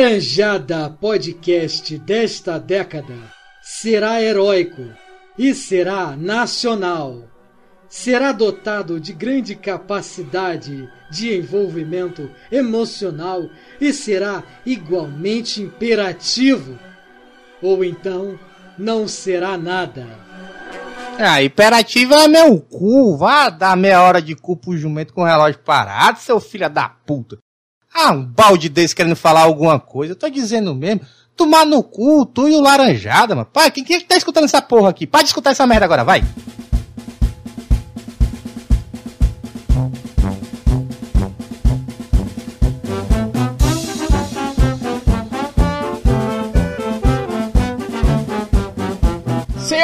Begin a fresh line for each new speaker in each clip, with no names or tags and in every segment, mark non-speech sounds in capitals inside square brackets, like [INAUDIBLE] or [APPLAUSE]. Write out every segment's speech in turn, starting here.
Laranjada Podcast desta década será heróico e será nacional. Será dotado de grande capacidade de envolvimento emocional e será igualmente imperativo. Ou então não será nada.
Ah, imperativo é meu cu. Vá dar meia hora de cu pro jumento com o relógio parado, seu filho da puta. Ah, um balde desse querendo falar alguma coisa. Eu tô dizendo mesmo. Tomar no cu, tu e o laranjada, mano. Pai, quem, quem é tá escutando essa porra aqui? Pode escutar essa merda agora, vai.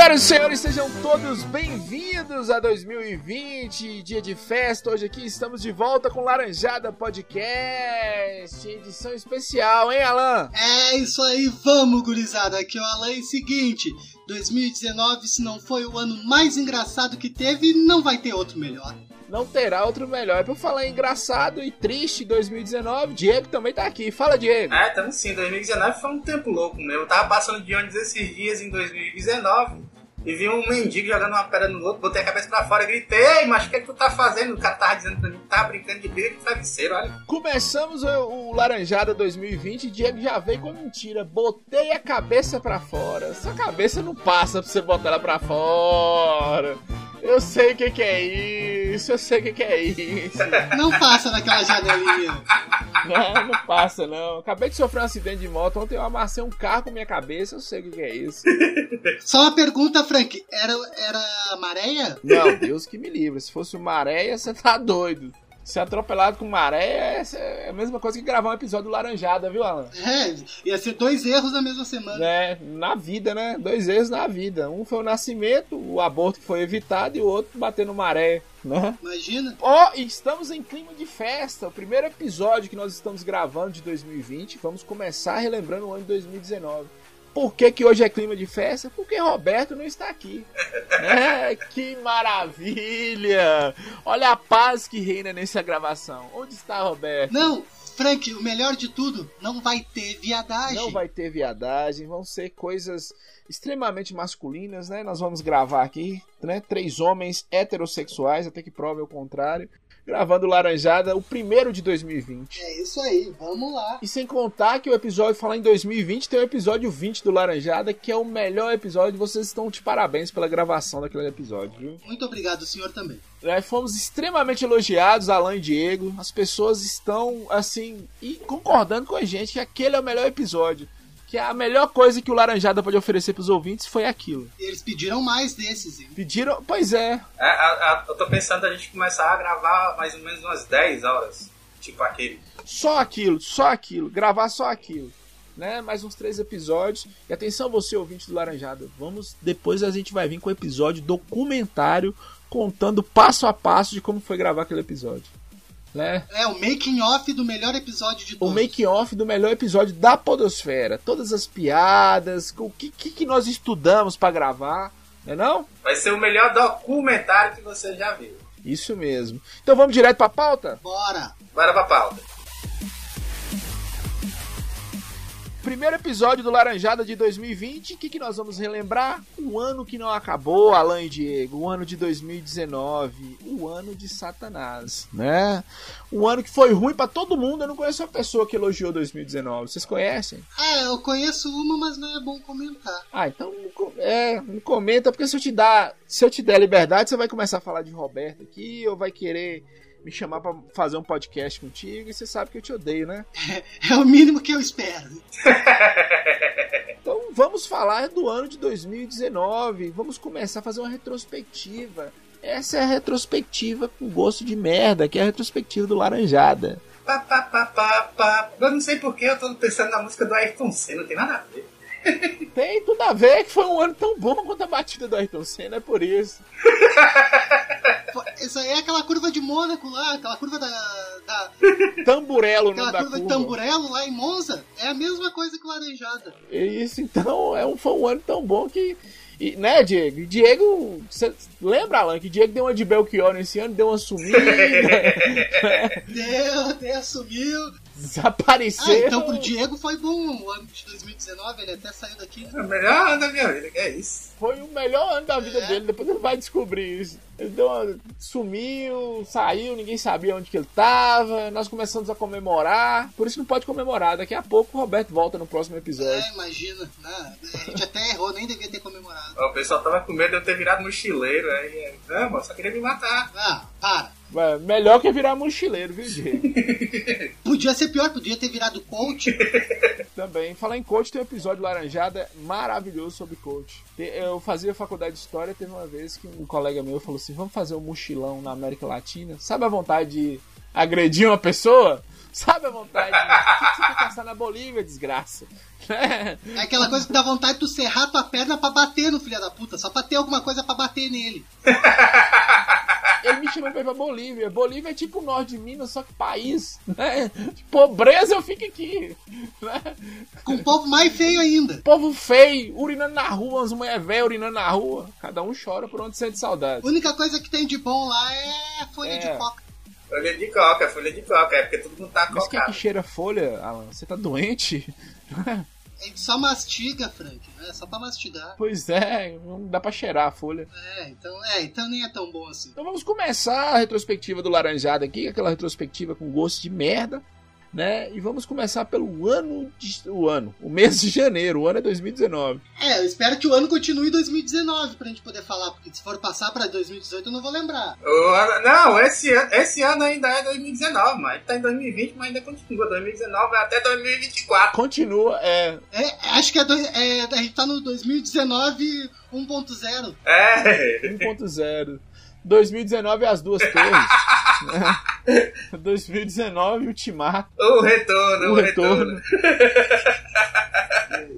Senhoras e senhores, sejam todos bem-vindos a 2020, dia de festa. Hoje aqui estamos de volta com Laranjada Podcast, edição especial, hein, Alan?
É isso aí, vamos, gurizada. Aqui é o Alan. E seguinte, 2019, se não foi o ano mais engraçado que teve, não vai ter outro melhor.
Não terá outro melhor. É por falar engraçado e triste 2019, Diego também tá aqui. Fala, Diego.
É, tamo sim. 2019 foi um tempo louco mesmo. Eu tava passando de ônibus esses dias em 2019 e vi um mendigo jogando uma pedra no outro, botei a cabeça pra fora e gritei, ei, mas o que, é que tu tá fazendo? O cara tava dizendo pra mim que tava brincando de briga de travesseiro, olha.
Começamos o, o Laranjada 2020 e Diego já veio com mentira. Botei a cabeça pra fora. Sua cabeça não passa pra você botar ela pra fora. Eu sei o que, que é isso, eu sei o que, que é isso.
Não passa naquela janelinha.
Não, não passa não. Acabei de sofrer um acidente de moto. Ontem eu amassei um carro com minha cabeça, eu sei o que, que é isso.
Só uma pergunta, Frank. Era, era maréia?
Não, Deus que me livre. Se fosse uma areia, você tá doido. Ser atropelado com maré é a mesma coisa que gravar um episódio Laranjada, viu, Alan?
É, ia ser dois erros na mesma semana.
É, na vida, né? Dois erros na vida. Um foi o nascimento, o aborto que foi evitado, e o outro bater no maré, né?
Imagina.
Ó, oh, estamos em clima de festa. O primeiro episódio que nós estamos gravando de 2020. Vamos começar relembrando o ano de 2019. Por que, que hoje é clima de festa? Porque Roberto não está aqui. [LAUGHS] É, que maravilha! Olha a paz que reina nessa gravação. Onde está Roberto?
Não, Frank, o melhor de tudo, não vai ter viadagem.
Não vai ter viadagem, vão ser coisas extremamente masculinas, né? Nós vamos gravar aqui, né? Três homens heterossexuais, até que prove o contrário gravando Laranjada, o primeiro de 2020.
É isso aí, vamos lá.
E sem contar que o episódio falar em 2020 tem o episódio 20 do Laranjada, que é o melhor episódio. Vocês estão de parabéns pela gravação daquele episódio, viu?
Muito obrigado, senhor também.
É, fomos extremamente elogiados, Alan e Diego. As pessoas estão, assim, e concordando com a gente que aquele é o melhor episódio que a melhor coisa que o Laranjada pode oferecer pros ouvintes foi aquilo.
E eles pediram mais desses, hein?
Pediram, pois é.
é a, a, eu tô pensando a gente começar a gravar mais ou menos umas 10 horas, tipo aquele.
Só aquilo, só aquilo, gravar só aquilo. Né? Mais uns três episódios. E atenção, você ouvinte do Laranjada, vamos. Depois a gente vai vir com o episódio documentário contando passo a passo de como foi gravar aquele episódio. Né?
É, o making off do melhor episódio de todos.
O making off do melhor episódio da Podosfera. Todas as piadas, o que, que, que nós estudamos para gravar, não é não?
Vai ser o melhor documentário que você já viu.
Isso mesmo. Então vamos direto pra pauta?
Bora!
Bora pra pauta.
Primeiro episódio do Laranjada de 2020, o que, que nós vamos relembrar? O ano que não acabou, Alan e Diego, o ano de 2019, o ano de Satanás, né? Um ano que foi ruim para todo mundo, eu não conheço uma pessoa que elogiou 2019, vocês conhecem?
É, eu conheço uma, mas não é bom comentar.
Ah, então é, não comenta, porque se eu te dar, se eu te der liberdade, você vai começar a falar de Roberto aqui, ou vai querer me chamar para fazer um podcast contigo e você sabe que eu te odeio, né?
É, é o mínimo que eu espero. [LAUGHS]
então vamos falar do ano de 2019. Vamos começar a fazer uma retrospectiva. Essa é a retrospectiva com gosto de merda, que é a retrospectiva do Laranjada.
Pá, pá, pá, pá, pá. Eu não sei porque eu tô pensando na música do Ayrton Senna, não tem nada a ver.
Tem tudo a ver que foi um ano tão bom quanto a batida do Ayrton Senna, é por isso.
Isso aí é aquela curva de Mônaco lá, aquela curva da. da
tamburelo,
aquela
da
curva,
curva
de Tamburelo lá em Monza. É a mesma coisa que Laranjada.
Isso, então, é um, foi um ano tão bom que. E, né, Diego? Diego, você lembra, Alan, que Diego deu uma de Belchior nesse ano, deu uma sumida. [LAUGHS]
deu, deu, sumiu.
Desapareceram.
Ah, então pro Diego foi bom o ano de 2019, ele até saiu daqui. né?
É o melhor ano da minha vida, que é isso.
Foi o melhor ano da vida
É.
dele, depois ele vai descobrir isso. Ele deu uma- sumiu, saiu, ninguém sabia onde que ele tava, nós começamos a comemorar, por isso não pode comemorar, daqui a pouco o Roberto volta no próximo episódio.
É, imagina. né? A gente até errou, nem devia ter comemorado.
O pessoal tava com medo de eu ter virado mochileiro. Aí, não, mano, só queria me matar.
Ah, para.
Melhor que virar mochileiro, viu, Diego? [LAUGHS]
Podia ser pior, podia ter virado coach.
Também. Falar em coach, tem um episódio Laranjada maravilhoso sobre coach. Eu fazia faculdade de história, teve uma vez que um colega meu falou assim: vamos fazer um mochilão na América Latina. Sabe a vontade de agredir uma pessoa? Sabe a vontade de. O que você quer caçar na Bolívia, desgraça?
É aquela coisa que dá vontade de tu serrar tua perna pra bater no filho da puta, só pra ter alguma coisa pra bater nele. [LAUGHS]
Ele me chamou pra ir pra Bolívia. Bolívia é tipo o norte de Minas, só que país. Né? Pobreza eu fico aqui. Né?
Com o povo mais feio ainda.
Povo feio, urinando na rua, umas mulheres velhas urinando na rua. Cada um chora por onde sente saudade.
A única coisa que tem de bom lá é folha
É.
de coca.
Folha de coca, folha de coca, é porque todo mundo tá
Mas quem é que cheira folha, Alan? Você tá doente? [LAUGHS]
Gente só mastiga, Frank, né? Só pra mastigar.
Pois é, não dá pra cheirar a folha.
É, então, é, então nem é tão bom assim.
Então vamos começar a retrospectiva do Laranjada aqui, aquela retrospectiva com gosto de merda, né? E vamos começar pelo ano, de, o ano, o mês de janeiro, o ano é 2019.
É, eu espero que o ano continue em 2019 pra gente poder falar, porque se for passar pra 2018 eu não vou lembrar.
Não, esse ano, esse ano ainda é 2019, mas tá em 2020, mas ainda continua. 2019 vai até 2024.
Continua, é,
É, acho que é, dois- é, a gente tá no 2019 1.0.
É.
1.0. 2019 é as duas torres. né? 2019 Ultimato.
O retorno,
O
o,
retorno.
retorno.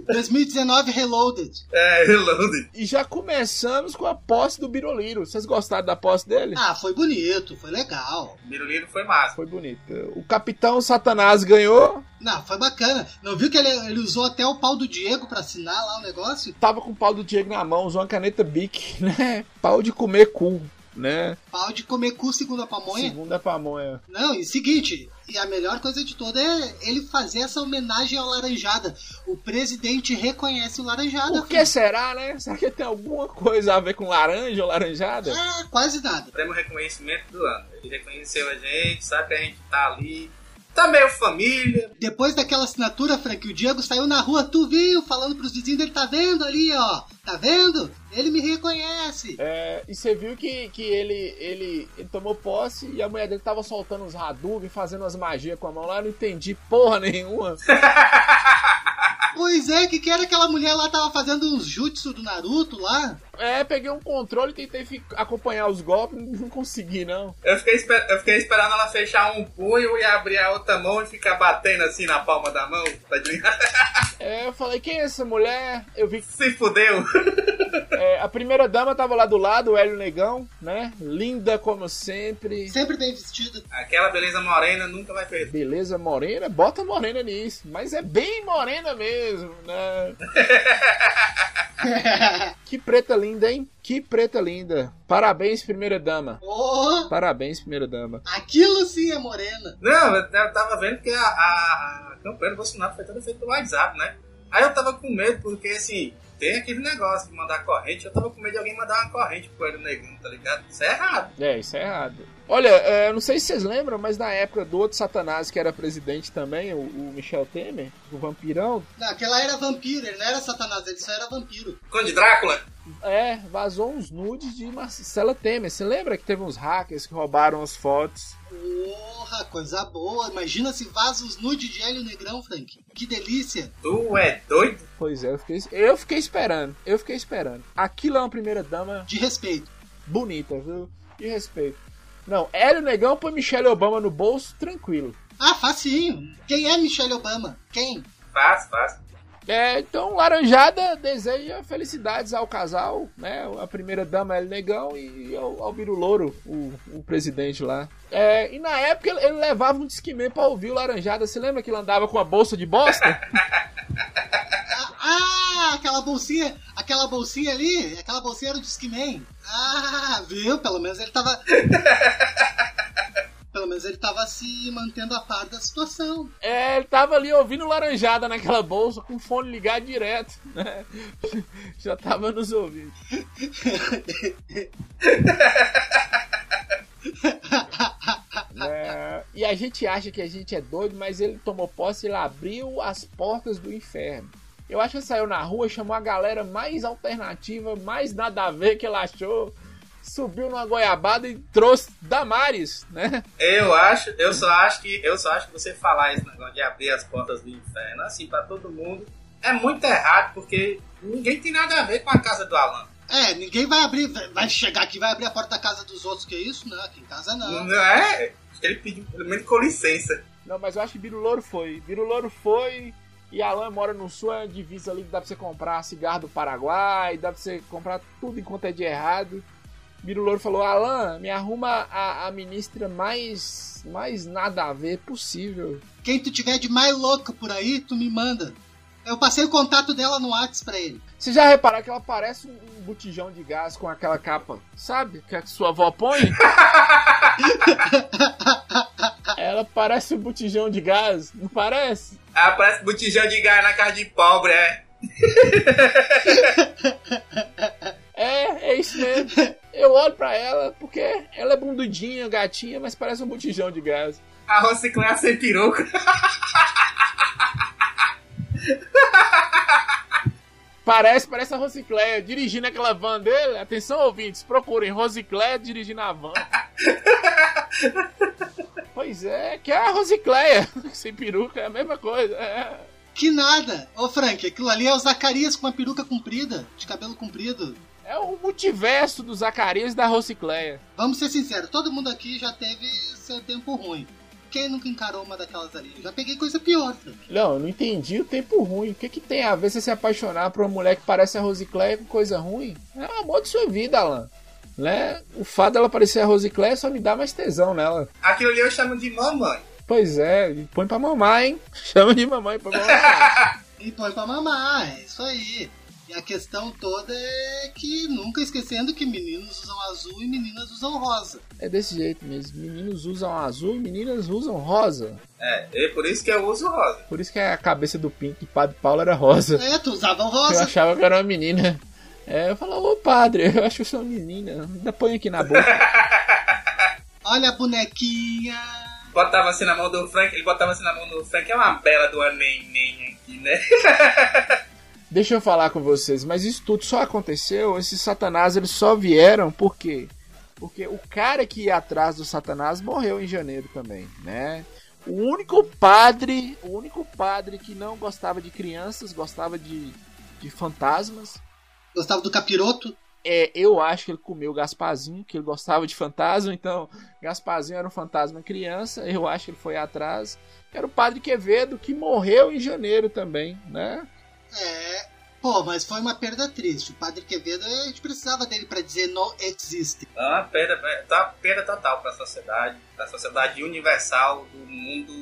2019 Reloaded.
É, reloaded.
E já começamos com a posse do Biroliro. Vocês gostaram da posse dele?
Ah, foi bonito, foi legal.
Biruliro foi massa.
Foi bonito. O Capitão Satanás ganhou.
Não, foi bacana. Não viu que ele, ele usou até o pau do Diego pra assinar lá o negócio?
Tava com o pau do Diego na mão, usou uma caneta Bic, [LAUGHS] né? Pau de comer cu, né?
Pau de comer cu segundo a pamonha?
Segunda pamonha.
Não, e seguinte, e a melhor coisa de toda é ele fazer essa homenagem ao Laranjada. O presidente reconhece o Laranjada.
Por que será, né? Será que tem alguma coisa a ver com laranja ou laranjada?
Ah, quase nada.
Prêmio reconhecimento do ano. Ele reconheceu a gente, sabe que a gente tá ali. Também o família.
Depois daquela assinatura, Frank, o Diego saiu na rua, tu viu, falando pros vizinhos dele, tá vendo ali, ó. Tá vendo? Ele me reconhece.
É, e você viu que, que ele, ele, ele tomou posse e a mulher dele tava soltando uns Hadouken, fazendo umas magias com a mão lá, não entendi porra nenhuma. [LAUGHS]
Pois é, que que era aquela mulher lá tava fazendo uns jutsu do Naruto lá?
É, peguei um controle e tentei acompanhar os golpes, não consegui não.
Eu fiquei, esper- eu fiquei esperando ela fechar um punho e abrir a outra mão e ficar batendo assim na palma da mão. Tá ligado? [LAUGHS]
É, eu falei, quem é essa mulher? Eu vi que
Se fudeu. [LAUGHS]
é, a primeira dama tava lá do lado, o Hélio Negão, né? Linda como sempre.
Sempre bem vestida.
Aquela beleza morena nunca vai perder.
Beleza morena, bota morena nisso. Mas é bem morena mesmo, né? [LAUGHS] Que preta linda, hein? Que preta linda. Parabéns, primeira dama.
oh,
Parabéns, primeira dama.
aquilo sim é morena.
Não, eu eu tava vendo que a, a, a campanha do Bolsonaro foi toda feita pelo WhatsApp, né? Aí eu tava com medo, porque assim, tem aquele negócio de mandar corrente, eu tava com medo de alguém mandar uma corrente pro Hélio Negão, tá ligado? Isso é errado.
É, isso é errado. Olha, é, não sei se vocês lembram, mas na época do outro Satanás que era presidente também, o, o Michel Temer, o vampirão,
Não, aquela era vampiro, ele não era satanás, ele só era vampiro.
Conde Drácula.
É, vazou uns nudes de Marcela Temer. Você lembra que teve uns hackers que roubaram as fotos?
Porra, coisa boa. Imagina se vaza os nudes de Hélio Negrão, Frank. Que delícia.
Tu é doido?
Pois é, eu fiquei, eu fiquei esperando. Eu fiquei esperando. Aquilo é uma primeira dama
De respeito.
bonita, viu? De respeito. Não, Hélio Negão põe Michelle Obama no bolso, tranquilo.
Ah, facinho. Quem é Michelle Obama? Quem?
Fácil, fácil.
É, então, Laranjada deseja felicidades ao casal, né? A primeira dama Hélio Negão e ao, ao Biro Louro, o, o presidente lá. É, e na época ele, ele levava um disquimento pra ouvir o Laranjada. Você lembra que ele andava com a bolsa de bosta? [LAUGHS]
Ah, ah, aquela bolsinha, aquela bolsinha ali, aquela bolsinha era o Discman. Ah, viu? Pelo menos ele tava. [LAUGHS] pelo menos ele tava se mantendo a par da situação.
É, ele tava ali ouvindo laranjada naquela bolsa, com o fone ligado direto, né? [LAUGHS] Já tava nos ouvindo. É, e a gente acha que a gente é doido, mas ele tomou posse e ele abriu as portas do inferno. Eu acho que ele saiu na rua, chamou a galera mais alternativa, mais nada a ver que ele achou. Subiu numa goiabada e trouxe Damares, né?
Eu acho, eu só acho que eu só acho que você falar esse negócio de abrir as portas do inferno assim para todo mundo é muito errado, porque ninguém tem nada a ver com a casa do Alan.
É, ninguém vai abrir, vai chegar aqui e vai abrir a porta da casa dos outros, que é isso? Não, aqui em casa não.
Não é? Ele pediu pelo menos com licença.
Não, mas eu acho que Biro Louro foi. Biro Louro foi e Alan mora no sul, é uma divisa ali que dá pra você comprar cigarro do Paraguai, dá pra você comprar tudo enquanto é de errado. Biro Louro falou, Alan, me arruma a, a ministra mais, mais nada a ver possível.
Quem tu tiver de mais louca por aí, tu me manda. Eu passei o contato dela no WhatsApp pra ele.
Você já reparou que ela parece um botijão de gás com aquela capa, sabe? Que a sua avó põe? [LAUGHS] ela parece um botijão de gás, não parece?
Ah, parece botijão de gás na casa de pobre, é. [LAUGHS]
É, é isso mesmo. [LAUGHS] Eu olho pra ela porque ela é bundudinha, gatinha, mas parece um botijão de gás.
A Rociclé sem peruca.
Parece, parece a Rosicléia dirigindo aquela van dele. Atenção, ouvintes, procurem Rosicléia dirigindo a van. [LAUGHS] pois é, que é a Rosicléia. [LAUGHS] Sem peruca, é a mesma coisa. É.
Que nada! Ô Frank, aquilo ali é o Zacarias com uma peruca comprida, de cabelo comprido.
É o multiverso do Zacarias e da Rosicléia.
Vamos ser sinceros, todo mundo aqui já teve seu tempo ruim. Quem nunca encarou uma daquelas ali? Eu já peguei coisa pior, Frank.
Não, eu não entendi o tempo ruim. O que, que tem a ver você se apaixonar por uma mulher que parece a Rosicléia com coisa ruim? É o amor de sua vida, Alan. Né? O fato dela parecer a Rosicléia só me dá mais tesão nela.
Aquilo ali eu chamo de mamãe.
Pois é, e põe pra mamar, hein? [LAUGHS] Chama de mamãe pra mamar.
E põe pra mamar, é isso aí. E a questão toda é que nunca esquecendo que meninos usam azul e meninas usam rosa.
é desse jeito mesmo. Meninos usam azul e meninas usam rosa.
É, é por isso que eu uso rosa.
Por isso que a cabeça do Pink Padre Paulo era rosa.
É, tu usava
Eu
rosa.
achava que era uma menina. É, eu falava, ô padre, eu acho que eu sou uma menina. Ainda põe aqui na boca. [LAUGHS]
Olha a bonequinha.
Botava assim na mão do Frank, ele botava assim na mão do Frank, é uma bela do neném aqui, né? [LAUGHS]
Deixa eu falar com vocês, mas isso tudo só aconteceu, esses satanás eles só vieram por quê? Porque o cara que ia atrás do satanás morreu em janeiro também, né? O único padre, o único padre que não gostava de crianças, gostava de, de fantasmas,
Gostava do capiroto?
é, eu acho que ele comeu Gasparzinho, que ele gostava de fantasma, então Gasparzinho era um fantasma criança, eu acho que ele foi atrás. Era o Padre Quevedo, que morreu em janeiro também, né?
É. Pô, mas foi uma perda triste. O Padre Quevedo, a gente precisava dele pra dizer no existe.
É uma perda, tá perda total pra sociedade, pra sociedade universal do mundo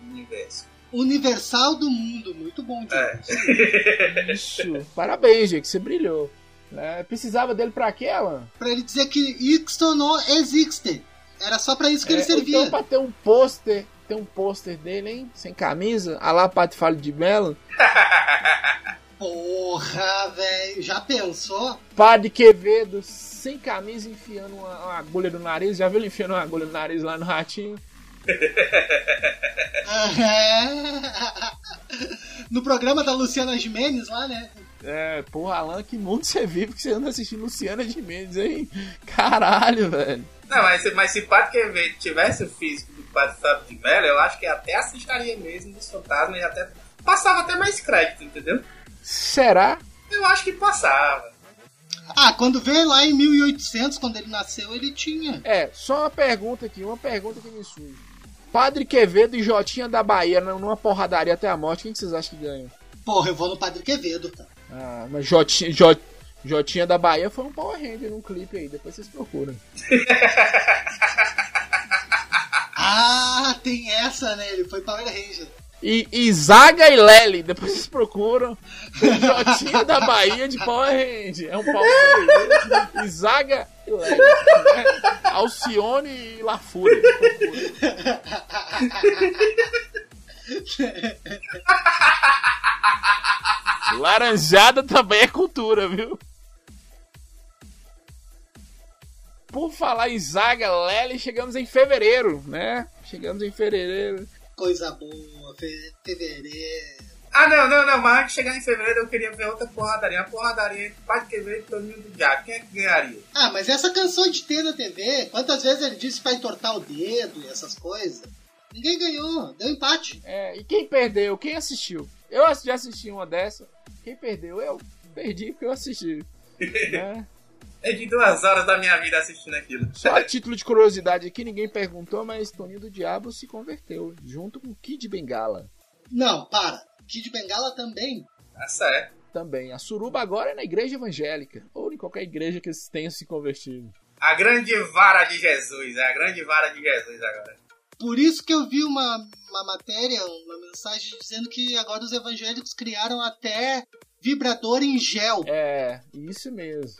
do universo.
Universal do mundo. Muito bom, Diogo.
É. [LAUGHS]
Isso, parabéns, gente, você brilhou. né? precisava dele pra quê, Alan?
Pra ele dizer que Ixton não existe. Era só pra isso que ele
É,
servia.
Então, pra ter um pôster, ter um pôster dele, hein? Sem camisa, a lá Padre Falho de Melo. [LAUGHS]
Porra, velho. Já pensou?
Padre Quevedo sem camisa enfiando uma, uma agulha no nariz. Já viu ele enfiando uma agulha no nariz lá no ratinho? [LAUGHS]
No programa da Luciana Gimenez lá, né?
É, porra, Alan, que mundo você vive que você anda assistindo Luciana de Mendes, hein? Caralho, velho.
Não, mas, se- mas se Padre Quevedo tivesse o físico do Padre Fábio de Mello, eu acho que até assistaria mesmo dos fantasmas e até passava até mais crédito, entendeu?
Será?
Eu acho que passava.
Ah, quando veio lá em 1800, quando ele nasceu, ele tinha.
É, só uma pergunta aqui, uma pergunta que me surge. Padre Quevedo e Jotinha da Bahia numa porradaria até a morte, quem que vocês acham que ganham?
Porra, eu vou no Padre Quevedo, tá?
Ah, mas Jotinha, Jot- Jotinha da Bahia foi um Power Ranger num clipe aí, depois vocês procuram. [LAUGHS]
Ah, tem essa, né? Ele foi Power Ranger.
E, e Zaga e Lely, depois vocês procuram. Jotinha da Bahia de Power Hand. É um Power Hand. E Zaga e Lely. Né? Alcione e Lafúria. [LAUGHS] Laranjada também é cultura, viu? Por falar em Zaga, Lely, chegamos em fevereiro, né? Chegamos em fevereiro.
Coisa boa, fe- fevereiro.
Ah, não, não, não, mas antes de chegar em fevereiro eu queria ver outra porradaria. Uma porradaria entre Padre Quevedo e Toninho do Diabo. Quem é que ganharia?
Ah, mas essa cansou de ter na TV. Quantas vezes ele disse pra entortar o dedo e essas coisas? Ninguém ganhou, deu empate.
É, e quem perdeu? Quem assistiu? Eu já assisti uma dessa. Quem perdeu? Eu perdi porque eu assisti. [LAUGHS] né?
Perdi duas horas da minha vida assistindo aquilo.
Só a título de curiosidade aqui, ninguém perguntou, mas Toninho do Diabo se converteu, junto com Kid Bengala.
Não, para. Kid Bengala também.
Tá certo.
Também. A suruba agora é na igreja evangélica. Ou em qualquer igreja que eles tenham se convertido.
A grande vara de Jesus, é a grande vara de Jesus agora.
Por isso que eu vi uma, uma matéria, uma mensagem dizendo que agora os evangélicos criaram até vibrador em gel.
É, isso mesmo.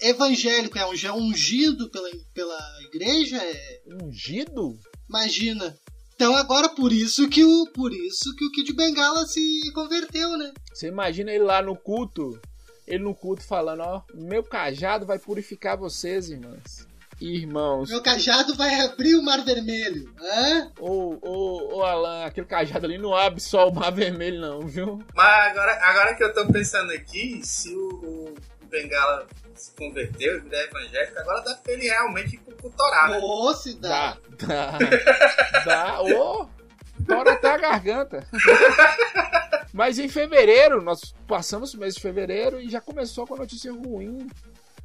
Evangélico é um gel ungido pela, pela igreja, é,
Ungido?
imagina. Então agora por isso que o por isso que o Kid Bengala se converteu, né?
Você imagina ele lá no culto, ele no culto falando, ó, meu cajado vai purificar vocês, irmãs. Irmãos.
Meu cajado vai abrir o mar vermelho. Hã?
Ô, ô, ô, Alan, aquele cajado ali não abre só o mar vermelho, não, viu?
Mas agora, agora que eu tô pensando aqui, se o, o Bengala se converteu e virar evangélico, agora dá pra ele realmente ir pro cultorar, né?
Ô, se dá.
Dá, dá, dá. Ô, tora até a garganta. Mas em fevereiro, nós passamos o mês de fevereiro e já começou com a notícia ruim,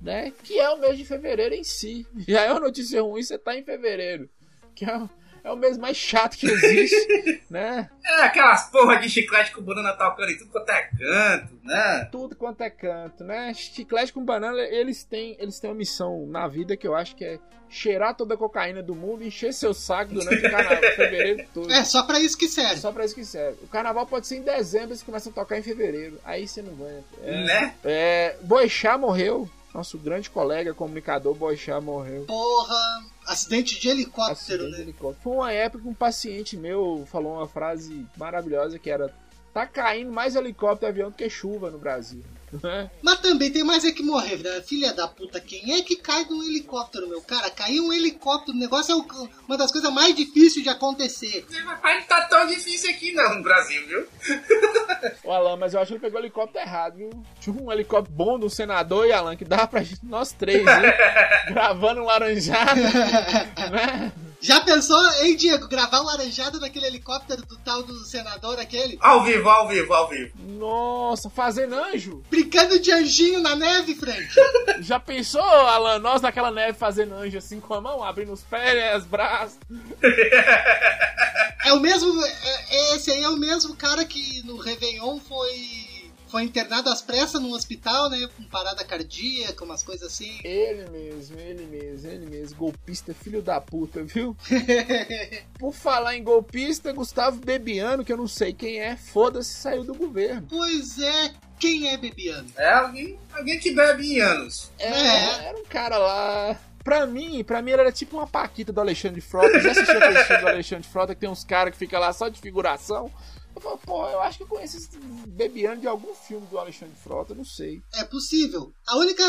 né? Que é o mês de fevereiro em si. [LAUGHS] Já é uma notícia ruim, você tá em fevereiro. Que é, o- é o mês mais chato que existe, [LAUGHS] né?
É aquelas porra de chiclete com banana tocando em tudo quanto é canto, né?
Tudo quanto é canto, né? Chiclete com banana, eles têm, eles têm uma missão na vida que eu acho que é cheirar toda a cocaína do mundo e encher seu saco durante o carnaval, [LAUGHS] fevereiro todo.
É só pra isso que serve.
Só pra isso que serve. O carnaval pode ser em dezembro, eles começam a tocar em fevereiro. Aí você não aguenta. É,
Né?
é, Boixá morreu. Nosso grande colega comunicador Boixá morreu.
Porra, acidente de helicóptero,
Acidente de
né?
helicóptero. Foi uma época que um paciente meu falou uma frase maravilhosa que era Tá caindo mais helicóptero e avião do que chuva no Brasil. Né?
Mas também tem mais é que morrer, né? Filha da puta, quem é que cai de um helicóptero, meu? Cara, cair um helicóptero, o negócio é o- uma das coisas mais difíceis de acontecer.
Mas não tá tão difícil aqui não no Brasil, viu?
O Alan, mas eu acho que ele pegou o helicóptero errado, viu? Tinha um helicóptero bom do senador e Alan, que dava pra gente, nós três, viu? [LAUGHS] Gravando um laranjado, [LAUGHS] né?
Já pensou, hein, Diego, gravar um laranjado naquele helicóptero do tal do senador aquele?
Ao vivo, ao vivo, ao vivo.
Nossa, fazendo anjo?
Brincando de anjinho na neve, Frank? [LAUGHS]
Já pensou, Alan, nós naquela neve fazendo anjo assim com a mão, abrindo os pés, os braços?
É o mesmo. é- esse aí é o mesmo cara que no Réveillon foi. Foi internado às pressas num hospital, né? Com parada cardíaca, umas coisas assim.
Ele mesmo, ele mesmo, ele mesmo. Golpista, filho da puta, viu? [LAUGHS] Por falar em golpista, Gustavo Bebiano, que eu não sei quem é, foda-se, saiu do governo.
Pois é, quem é Bebiano?
É alguém, alguém que bebe em anos.
É,
É.
Era um cara lá. Pra mim, pra mim ele era tipo uma paquita do Alexandre Frota. Já assistiu aquele filme do Alexandre Frota que tem uns caras que ficam lá só de figuração? Eu falo, pô, eu acho que eu conheço esse Bebiano de algum filme do Alexandre Frota, não sei.
É possível. A única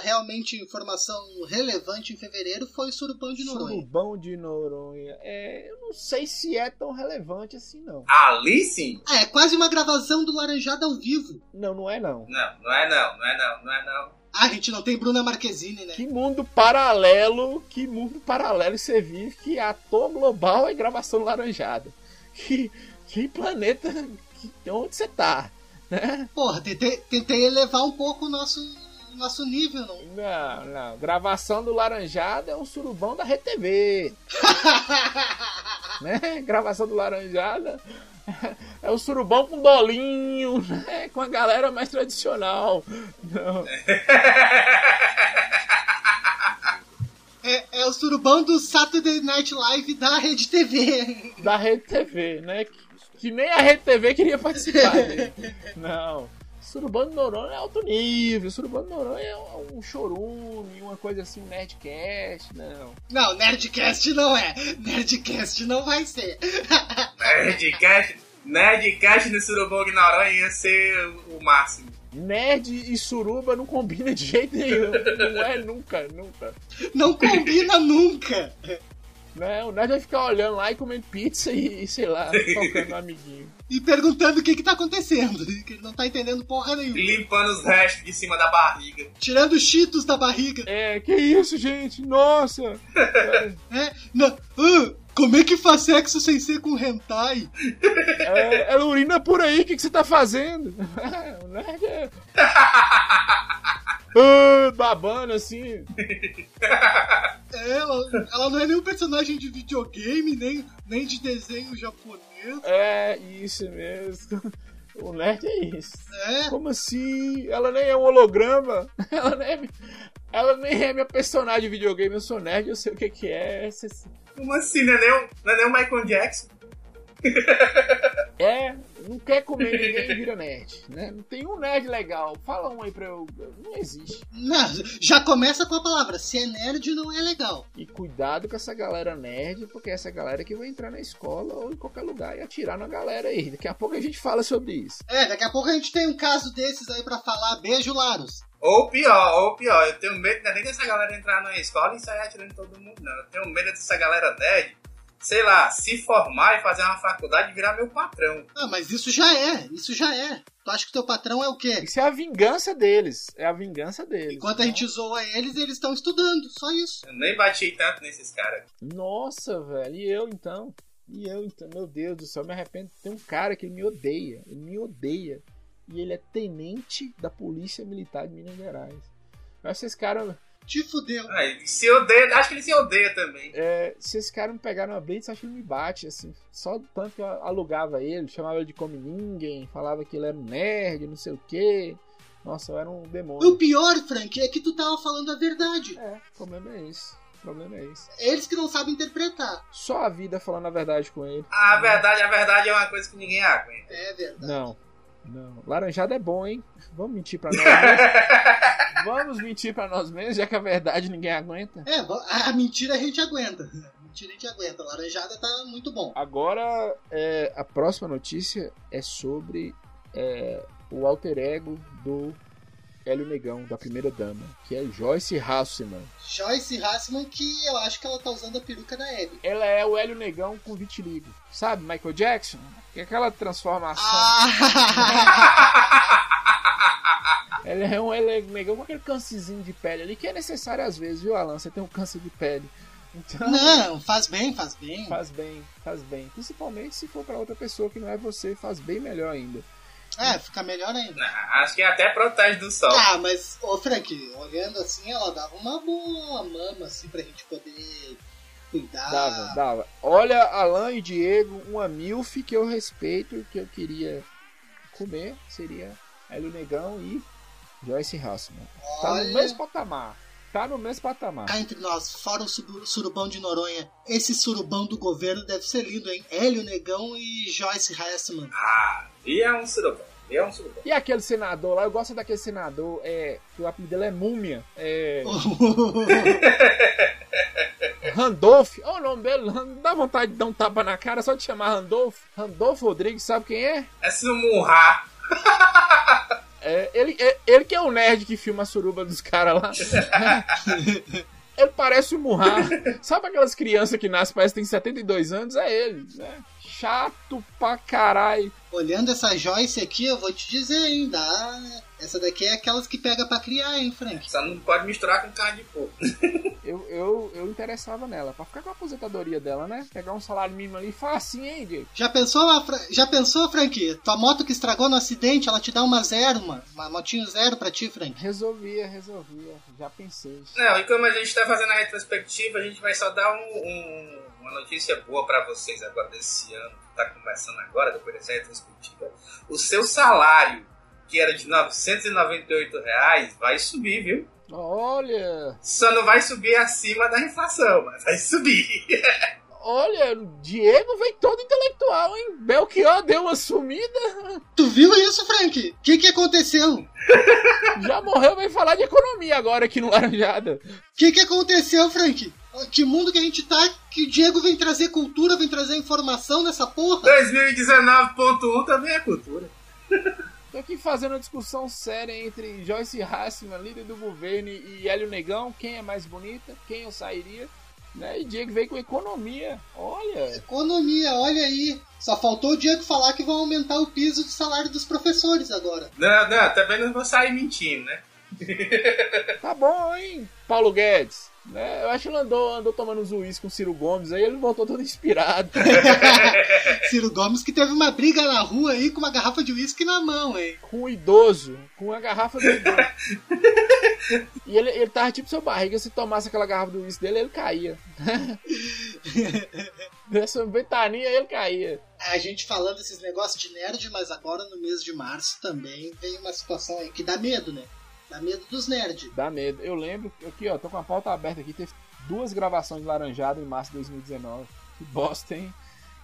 realmente informação relevante em fevereiro foi o Surupão de Noronha.
Surubão de Noronha. É, eu não sei se é tão relevante assim, não.
Ali sim?
Ah, é quase uma gravação do Laranjada ao vivo.
Não, não é não.
Não, não é não, não é não, não é não.
Ah, a gente não tem Bruna Marquezine, né?
Que mundo paralelo, que mundo paralelo você vive que ator global é gravação laranjada. [LAUGHS] Que, que planeta, que, onde você tá, né?
Porra, tentei, tentei elevar um pouco o nosso, nosso nível, não?
Não, não. Gravação do Laranjada é um surubão da RTV, [LAUGHS] né? Gravação do Laranjada é o surubão com dolinho, né? Com a galera mais tradicional. Não.
É, é o surubão do Saturday Night Live da Rede TV.
Da Rede TV, né? Que nem a Rede TV queria participar dele. [LAUGHS] Não. Surubando Noronha é alto nível. Surubando Noronha é um chorume, uma coisa assim, um Nerdcast, não.
Não, Nerdcast não é. Nerdcast não vai ser. [LAUGHS]
Nerdcast, Nerdcast no Surubão Noronha ia ser o máximo.
Nerd e suruba não combina de jeito nenhum. Não é nunca, nunca.
Não combina nunca.
Não, o Nerd vai ficar olhando lá e comendo pizza e, e sei lá, [LAUGHS] tocando um amiguinho.
E perguntando o que que tá acontecendo. [LAUGHS] Que ele não tá entendendo porra nenhuma.
Limpando os restos de cima da barriga.
Tirando os cheetos da barriga.
É, que isso, gente? Nossa! [LAUGHS]
É, não, ah, como é que faz sexo sem ser com hentai?
É, ela urina por aí, o que, que você tá fazendo? Ah, babando assim.
É, ela, ela não é nem um personagem de videogame, nem, nem de desenho japonês.
É, isso mesmo. O nerd é isso.
É,
Como assim? Ela nem é um holograma. [LAUGHS] Ela nem é, ela nem é minha personagem de videogame. Eu sou nerd, eu sei o que, que é.
Como assim? Não é nem o, não é nem o Michael Jackson?
É, não quer comer ninguém e vira nerd. Né? Não tem um nerd legal. Fala um aí pra eu. Não existe.
não, já começa com a palavra. Se é nerd, não é legal.
E cuidado com essa galera nerd, porque essa galera que vai entrar na escola ou em qualquer lugar e atirar na galera aí. Daqui a pouco a gente fala sobre isso.
É, daqui a pouco a gente tem um caso desses aí pra falar. Beijo, Laros.
Ou pior, ou pior, eu tenho medo não é nem dessa galera entrar na escola e sair atirando em todo mundo, não. Eu tenho medo dessa galera nerd, sei lá, se formar e fazer uma faculdade e virar meu patrão.
Ah, mas isso já é, isso já é. Tu acha que teu patrão é o quê?
Isso é a vingança deles. É a vingança deles.
Enquanto a gente zoa eles, eles estão estudando, só isso.
Eu nem bati tanto nesses caras.
Nossa, velho. E eu então? E eu então? Meu Deus do céu, me arrependo. Tem um cara que ele me odeia. Ele me odeia. E ele é tenente da Polícia Militar de Minas Gerais. Eu acho que esse cara.
Te fudeu.
Ah, ele se odeia, acho que ele se odeia também.
É, se esse cara me pegar numa blitz, acho que ele me bate, assim. Só do tanto que eu alugava ele, chamava ele de come ninguém, falava que ele era um nerd, não sei o quê. Nossa, eu era um
O
demônio.
pior, Frank, é que tu tava falando a verdade.
É, o problema é esse. O problema é esse.
Eles que não sabem interpretar.
Só a vida falando a verdade com ele.
A verdade, a verdade é uma coisa que ninguém aguenta.
É verdade.
Não. Não. Laranjada é bom, hein? Vamos mentir pra nós mesmos. [LAUGHS] Vamos mentir pra nós mesmos, já que a verdade ninguém aguenta.
É, a mentira a gente aguenta. [LAUGHS] A mentira a gente aguenta. A laranjada tá muito bom.
Agora, é, a próxima notícia é sobre é, o alter ego do Hélio Negão, da primeira dama, que é Joyce Hasselman.
Joyce Hassman, que eu acho que ela tá usando a peruca da Abby.
Ela é o Hélio Negão com vitiligo. Sabe, Michael Jackson? Que é aquela transformação.
Ah! [LAUGHS]
Ela é um Hélio Negão com aquele câncerzinho de pele ali, que é necessário às vezes, viu, Alan? Você tem um câncer de pele. Então,
Não, faz bem, faz bem.
faz bem, faz bem. Principalmente se for pra outra pessoa que não é você, faz bem melhor ainda.
É, fica melhor ainda.
Ah, Acho que até protege do sol.
Ah, mas, ô Frank, olhando assim, ela dava uma boa mama, assim, pra gente poder cuidar.
Dava, dava. Olha, Alan e Diego, uma milf que eu respeito, que eu queria comer, seria Hélio Negão e Joyce Hassman. Tá no mesmo patamar. Tá no mesmo patamar.
Cá entre nós, fora o suru- surubão de Noronha, esse surubão do governo deve ser lindo, hein? Hélio Negão e Joyce Hassman.
Ah, e é um surubão. E é um surubão.
E aquele senador lá, eu gosto daquele senador, é, que o apelido dele é Múmia. É. [LAUGHS] Randolph, olha o nome dele, dá vontade de dar um tapa na cara só de chamar Randolph. Randolph Rodrigues, sabe quem é?
É Sumurra.
É, ele, é- ele que é o nerd que filma a suruba dos caras lá. [LAUGHS] ele parece o Murra. Sabe aquelas crianças que nascem parece que tem 72 anos? É ele, né? Chato pra caralho.
Olhando essa Joyce aqui, eu vou te dizer, hein? Essa daqui é aquelas que pega pra criar, hein, Frank?
Só não pode misturar com carne de porco. [LAUGHS]
Eu, eu, eu interessava nela, pra ficar com a aposentadoria dela, né? Pegar um salário mínimo ali, facinho, hein, Diego?
Já pensou, já pensou, Frank? Tua moto que estragou no acidente, ela te dá uma zero, mano. Uma motinho zero pra ti, Frank.
Resolvia, resolvia. Já pensei.
Não, e como a gente tá fazendo a retrospectiva, a gente vai só dar um- um- uma notícia boa pra vocês agora desse ano que tá começando agora, depois dessa retrospectiva. O seu salário, que era de 998 reais, vai subir, viu?
Olha!
Só não vai subir acima da inflação, mas vai subir. [LAUGHS]
Olha, Diego vem todo intelectual, hein? Belchior deu uma sumida.
Tu viu isso, Frank? O que, que aconteceu? [LAUGHS]
Já morreu, vem falar de economia agora aqui no Laranjada.
O que, que aconteceu, Frank? Que mundo que a gente tá que o Diego vem trazer cultura, vem trazer informação nessa porra?
2019.1 também é cultura. [LAUGHS]
Tô aqui fazendo uma discussão séria entre Joyce Hassman, líder do governo, e Hélio Negão. Quem é mais bonita? Quem eu sairia? Né? E Diego veio com economia. Olha.
Economia, olha aí. Só faltou o Diego falar que vão aumentar o piso do salário dos professores agora.
Não, não, também não vou sair mentindo, né?
Tá bom, hein? Paulo Guedes. Né? Eu acho que ele andou, andou tomando uns uísque com o Ciro Gomes, aí ele voltou todo inspirado. [LAUGHS]
Ciro Gomes que teve uma briga na rua aí com uma garrafa de uísque na mão, hein?
com o idoso, com a garrafa do idoso. e ele, ele tava tipo seu barriga, se tomasse aquela garrafa do uísque dele, ele caía. [LAUGHS] Dessa ventania ele caía.
A gente falando esses negócios de nerd, mas agora no mês de março também veio uma situação aí que dá medo, né? Dá medo dos nerds.
Dá medo. Eu lembro, aqui ó, tô com a pauta aberta aqui, teve duas gravações de Laranjada em março de 2019. Que bosta, hein?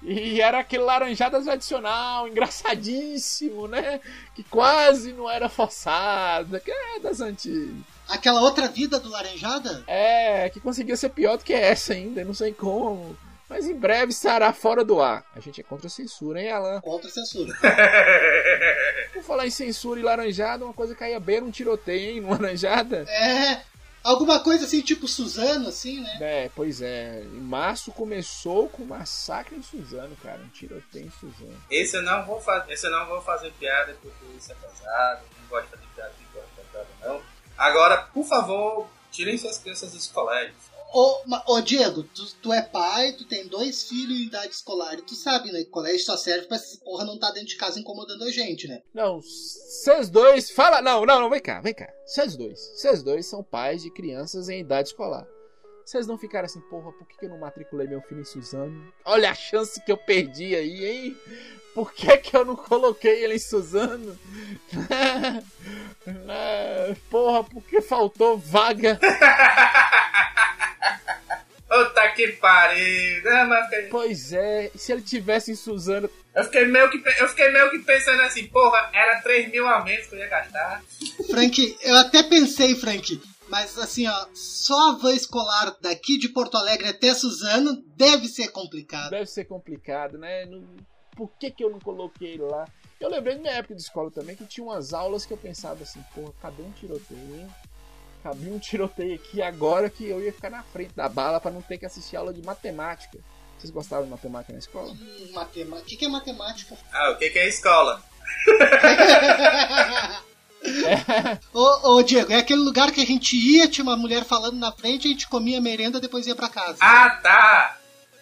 E era aquele Laranjadas adicional, engraçadíssimo, né? Que quase não era forçado, que é das antigas.
Aquela outra vida do Laranjada?
É, que conseguia ser pior do que essa ainda, não sei como. Mas em breve estará fora do ar. A gente é contra a censura, hein, Alan?
Contra a censura. [LAUGHS]
Por falar em censura e laranjada, uma coisa caía bem um tiroteio, hein, no laranjada.
É. Alguma coisa assim, tipo Suzano, assim, né?
É, pois é. Em março começou com um massacre em Suzano, cara. Um tiroteio em Suzano.
Esse eu não vou fazer, esse eu não vou fazer piada porque isso é pesado, não gosto de fazer piada porque gosto de pesado não. Agora, por favor, tirem suas crianças dos colégios.
Ô, ô, Diego, tu, tu é pai, tu tem dois filhos em idade escolar e tu sabe, né? Que colégio só serve pra essa porra não tá dentro de casa incomodando a gente, né?
Não, vocês dois. Fala. Não, não, não, vem cá, vem cá. Vocês dois. Vocês dois são pais de crianças em idade escolar. Vocês não ficaram assim, porra, por que que eu não matriculei meu filho em Suzano? Olha a chance que eu perdi aí, hein? Por que, que eu não coloquei ele em Suzano? Ah, [LAUGHS] porra, porque faltou vaga. [LAUGHS]
Puta que pariu. Não, fiquei-
Pois é, e se ele tivesse em Suzano.
eu, fiquei meio que, eu fiquei meio que pensando assim, porra, era 3 mil a menos que eu ia gastar.
Frank, eu até pensei, Frank, mas assim, ó, só a van escolar daqui de Porto Alegre até Suzano deve ser complicado.
Deve ser complicado, né? Não- Por que, que eu não coloquei ele lá? Eu lembrei da minha época de escola também que tinha umas aulas que eu pensava assim, porra, cadê um tiroteio, hein? Cabia um tiroteio aqui agora que eu ia ficar na frente da bala pra não ter que assistir aula de matemática. Vocês gostavam de matemática na escola?
Hum, matemática. O que, que é matemática? [LAUGHS]
Ah, o que, que é escola? [LAUGHS]
ô, ô, Diego, é aquele lugar que a gente ia, tinha uma mulher falando na frente, a gente comia merenda depois ia pra casa.
Ah, tá!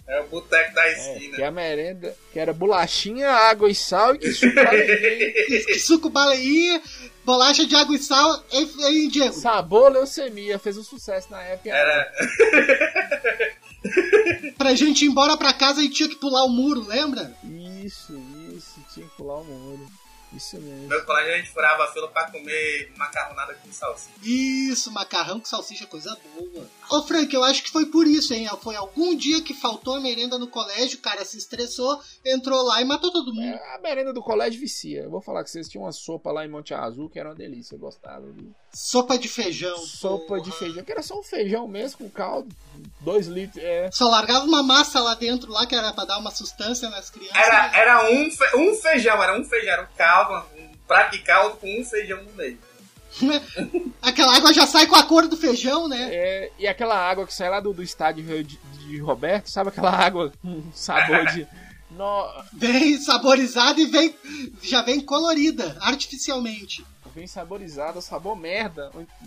É o boteco da
É,
esquina.
que a merenda, que era bolachinha, água e sal e que suco alegria.
Que, [LAUGHS] que suco baleinha, bolacha de água e sal. Hein, hein, Diego?
Sabor leucemia, fez um sucesso na época.
Era. [LAUGHS]
Pra gente ir embora pra casa, a gente tinha que pular o muro, lembra?
Isso, isso, tinha que pular o muro. Isso mesmo.
Meu colégio a gente furava a fila pra comer macarronada com salsicha.
Isso, macarrão com salsicha, coisa boa. Ô, Frank, eu acho que foi por isso, hein? Foi algum dia que faltou a merenda no colégio, o cara se estressou, entrou lá e matou todo mundo.
É, a merenda do colégio vicia. Eu vou falar que vocês tinham uma sopa lá em Monte Azul que era uma delícia, eu gostava. viu?
Sopa de feijão.
Sopa
porra.
de feijão, que era só um feijão mesmo com caldo. Dois litros, é.
Só largava uma massa lá dentro, lá, que era pra dar uma sustância nas crianças.
Era, era um, fe- um feijão, era um feijão, era um caldo, um prato de caldo com um feijão no meio. [LAUGHS]
Aquela água já sai com a cor do feijão, né?
É, e aquela água que sai lá do, do estádio de, de Roberto, sabe aquela água com sabor de. [LAUGHS] No,
Vem saborizada e vem, já vem colorida, artificialmente.
vem saborizada, sabor merda. [LAUGHS]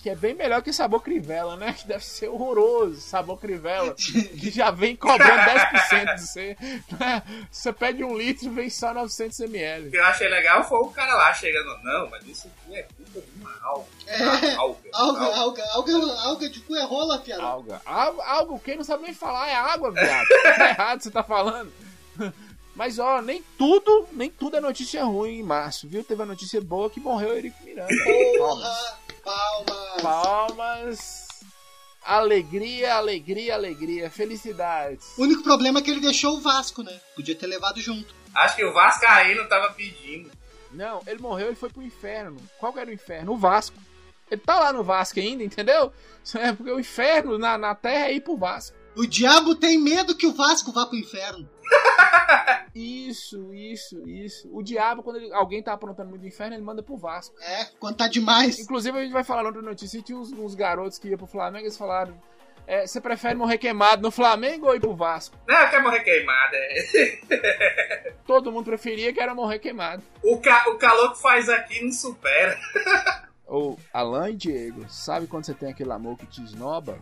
Que é bem melhor que sabor crivela, né? Que deve ser horroroso, sabor crivela. Que já vem cobrando 10% de você. né? Você pede um litro vem só 900
O
ml.
que eu achei legal foi o cara lá chegando, não, mas isso aqui é culpa de uma alga. Uma alga.
alga,
alga.
alga, alga, alga de cu é rola, fiado.
Alga. Algo, algo quem não sabe nem falar é água, viado. Tá [LAUGHS] errado você tá falando. [LAUGHS] Mas ó, nem tudo, nem tudo é notícia ruim em março, viu? Teve a notícia boa que morreu Eurico Miranda. Palmas.
Porra, palmas.
Palmas. Alegria, alegria, alegria. Felicidades.
O único problema é que ele deixou o Vasco, né? Podia ter levado junto.
Acho que o Vascaíno tava pedindo.
Não, ele morreu, ele foi pro inferno. Qual que era o inferno? O Vasco. Ele tá lá no Vasco ainda, entendeu? É porque o inferno na, na terra é ir pro Vasco.
O diabo tem medo que o Vasco vá pro inferno.
Isso, isso, isso. O diabo, quando ele- alguém tá aprontando muito inferno, ele manda pro Vasco.
É, quando tá demais.
Inclusive, a gente vai falar na outra notícia. Tinha uns, uns garotos que iam pro Flamengo e eles falaram: é, Você prefere morrer queimado no Flamengo ou ir pro Vasco?
Não, quer morrer queimado. É. [LAUGHS]
Todo mundo preferia que era morrer queimado.
O, ca o calor que faz aqui não supera. [LAUGHS]
Ou Alain e Diego, sabe quando você tem aquele amor que te esnoba?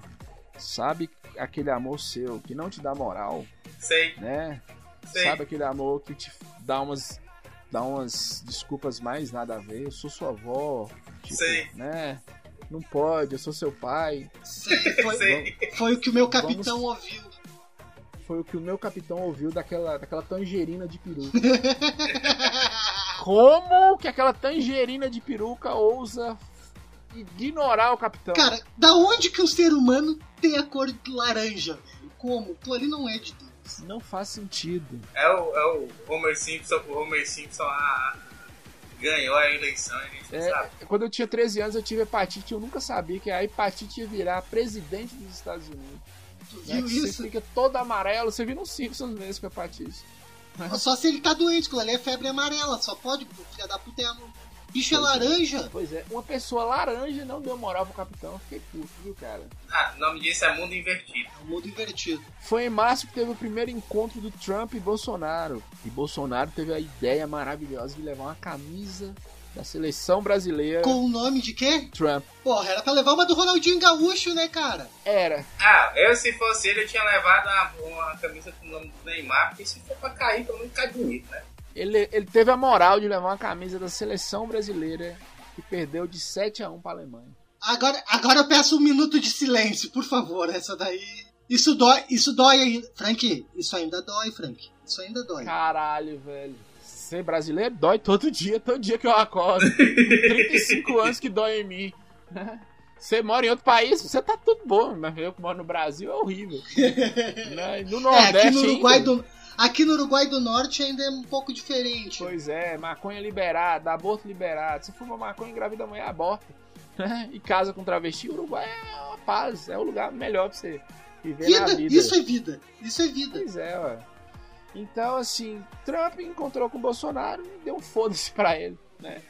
Sabe aquele amor seu que não te dá moral,
Sei,
né?
Sei.
Sabe aquele amor que te dá umas dá umas desculpas mais nada a ver. Eu sou sua avó, tipo,
Sei.
né? Não pode, eu sou seu pai.
Foi,
Sei.
foi o que o meu capitão ouviu.
Foi o que o meu capitão ouviu daquela, daquela tangerina de peruca. [LAUGHS] Como que aquela tangerina de peruca ousa ignorar o capitão?
Cara, da onde que um ser humano tem a cor de laranja, velho? Como? Aquilo ali não é de Deus.
Não faz sentido.
É o, é o Homer Simpson. O Homer Simpson ah, ganhou a eleição, a gente
É,
sabe.
quando eu tinha 13 anos eu tive hepatite, eu nunca sabia que a hepatite ia virar presidente dos Estados Unidos. Né? Você
isso?
fica todo amarelo, você viu nos Simpsons mesmo com hepatite.
Só se ele tá doente, aquilo ali é febre amarela. Só pode, filha da puta, é um bicho é laranja.
Pois é, uma pessoa laranja não deu moral pro capitão, eu fiquei puto, viu, cara?
Ah, o nome disso é Mundo Invertido.
É mundo invertido.
Foi em março que teve o primeiro encontro do Trump e Bolsonaro. E Bolsonaro teve a ideia maravilhosa de levar uma camisa da seleção brasileira.
Com o nome de quê?
Trump.
Porra, era pra levar uma do Ronaldinho Gaúcho, né, cara?
Era.
Ah, eu se fosse ele, eu tinha levado uma, uma camisa com o nome do Neymar, porque se for pra cair, pelo menos cai bonito, né?
Ele, ele teve a moral de levar uma camisa da seleção brasileira que perdeu de 7 a 1 pra Alemanha.
Agora, agora eu peço um minuto de silêncio, por favor. Essa daí. Isso dói, isso dói ainda. Frank, isso ainda dói, Frank. Isso ainda dói.
Caralho, velho. Ser brasileiro dói todo dia, todo dia que eu acordo. 35 [LAUGHS] anos que dói em mim. Você mora em outro país, você tá tudo bom, mas eu que moro no Brasil é horrível. [LAUGHS] Né? No
É,
Nordeste
aqui no Uruguai
ainda-
do. Aqui no Uruguai do Norte ainda é um pouco diferente.
Pois é, maconha liberada, aborto liberado. Se fuma maconha, engravida a mulher, aborta. né? E casa com travesti, o Uruguai é uma paz, é o lugar melhor pra você viver na
Vida,
vida.
isso é vida. Isso é vida.
Pois é, ué. Então, assim, Trump encontrou com o Bolsonaro e deu um foda-se pra ele, né?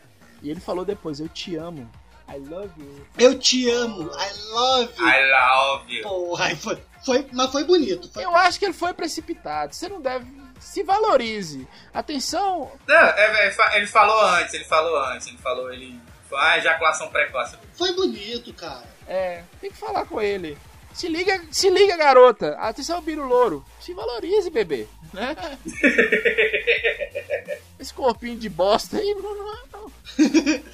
E ele falou depois, eu te amo. I love you.
Eu te amo. I love you.
I love you.
Porra, foi, foi, mas foi bonito. Foi,
Eu acho que ele foi precipitado. Você não deve... Se valorize. Atenção,
Não, é, é, ele falou antes, ele falou antes, ele falou, ele. Ah, ejaculação precoce.
foi bonito, cara.
É, tem que falar com ele. Se liga, se liga, garota. Atenção, Biro Louro. Se valorize, bebê. Né? [LAUGHS] Esse corpinho de bosta aí não, não, não. [LAUGHS]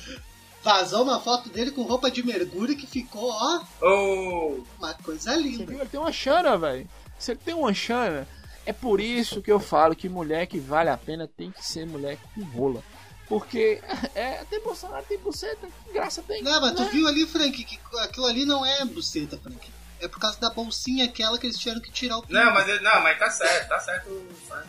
Vazou uma foto dele com roupa de mergulho que ficou, ó,
Ô,
uma coisa
Você
linda.
viu? Ele tem uma chana, velho. Se ele tem uma chana, é por isso que eu falo que mulher que vale a pena tem que ser mulher com rola. Porque [LAUGHS] é, até Bolsonaro tem buceta, que graça tem.
Não, mas tu
né?
viu ali, Frank, que aquilo ali não é buceta, Frank. É por causa da bolsinha aquela que eles tiveram que tirar o
Não, mas, não, mas tá certo, tá certo. o Frank.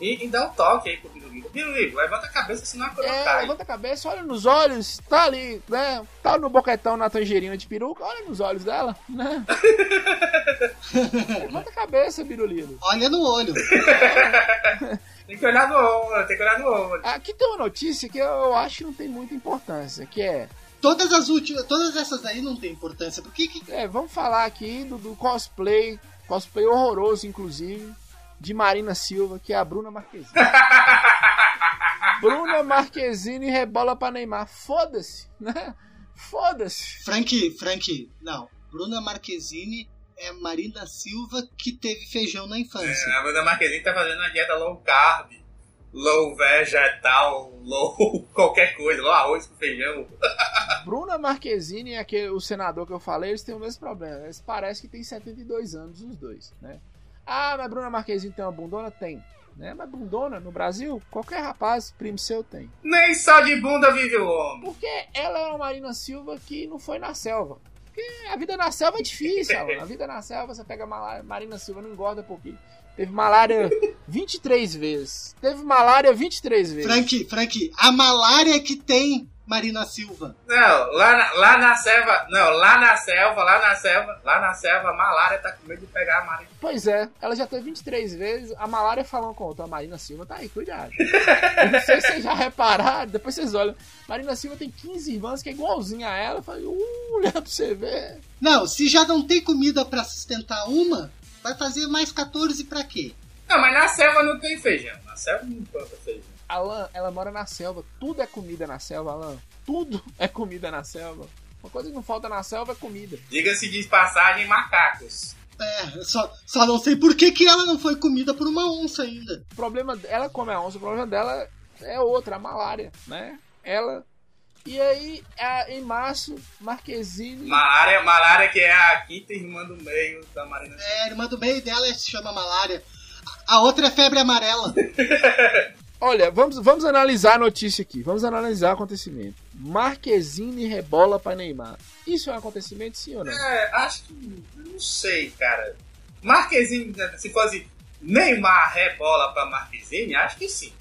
E, e dá um toque aí pro Biruligo. Biruligo, levanta a cabeça, senão a coroa
É,
cai.
levanta a cabeça, olha nos olhos, tá ali, né? Tá no boquetão na tangerina de peruca, olha nos olhos dela, né? [LAUGHS] levanta a cabeça, Birulino.
Olha no olho. [LAUGHS]
Tem que olhar no olho, tem que olhar no olho.
Aqui tem uma notícia que eu acho que não tem muita importância, que é,
Todas as últimas, todas essas aí não tem importância. Por que que
é vamos falar aqui do, do cosplay, cosplay horroroso, inclusive, de Marina Silva, que é a Bruna Marquezine. [LAUGHS] Bruna Marquezine rebola pra Neymar. Foda-se, né? Foda-se.
Frank, Frank, não. Bruna Marquezine é Marina Silva que teve feijão na infância.
A Bruna Marquezine tá fazendo uma dieta low carb, low vegetal, low [LAUGHS] qualquer coisa, low arroz com feijão. [LAUGHS]
Bruna Marquezine e aquele, o senador que eu falei, eles têm o mesmo problema. Eles parecem que têm 72 anos, os dois, né? Ah, mas Bruna Marquezine tem uma bundona? Tem. Né? Mas bundona, no Brasil, qualquer rapaz, primo seu, tem.
Nem só de bunda vive o homem.
Porque ela é uma Marina Silva que não foi na selva. Porque a vida na selva é difícil. A vida na selva, você pega malária, Marina Silva não engorda pouquinho. Teve malária [LAUGHS] 23 vezes. Teve malária 23 vezes.
Frank, Frank, a malária que tem Marina Silva.
Não, lá na, lá na selva, não, lá na selva, lá na selva, lá na selva, a malária tá com medo de pegar a Marina.
Pois é, ela já teve 23 vezes, a malária falando com outra, a Marina Silva tá aí, cuidado. [LAUGHS] Eu não sei se vocês já repararam, depois vocês olham. Marina Silva tem 15 irmãs que é igualzinha a ela, fala, uh, olha pra você ver.
Não, se já não tem comida pra sustentar uma, vai fazer mais 14 pra quê?
Não, mas na selva não tem feijão. Na selva não planta feijão.
Alan, ela mora na selva, tudo é comida na selva, Alan. Tudo é comida na selva. Uma coisa que não falta na selva é comida.
Diga-se de passagem, macacos.
É, só, só não sei por que, que ela não foi comida por uma onça ainda.
O problema, ela come a onça, o problema dela é outra, a malária, né? Ela. E aí, a- em março, Marquezine.
Malária, malária que é a quinta irmã do meio da Marina.
É, a irmã do meio dela se chama malária. A outra é febre amarela. [LAUGHS]
Olha, vamos, vamos analisar a notícia aqui. Vamos analisar o acontecimento. Marquezine rebola para Neymar. Isso é um acontecimento, sim ou não?
É, acho que. Não sei, cara. Marquezine, se fosse Neymar rebola pra Marquezine, acho que sim.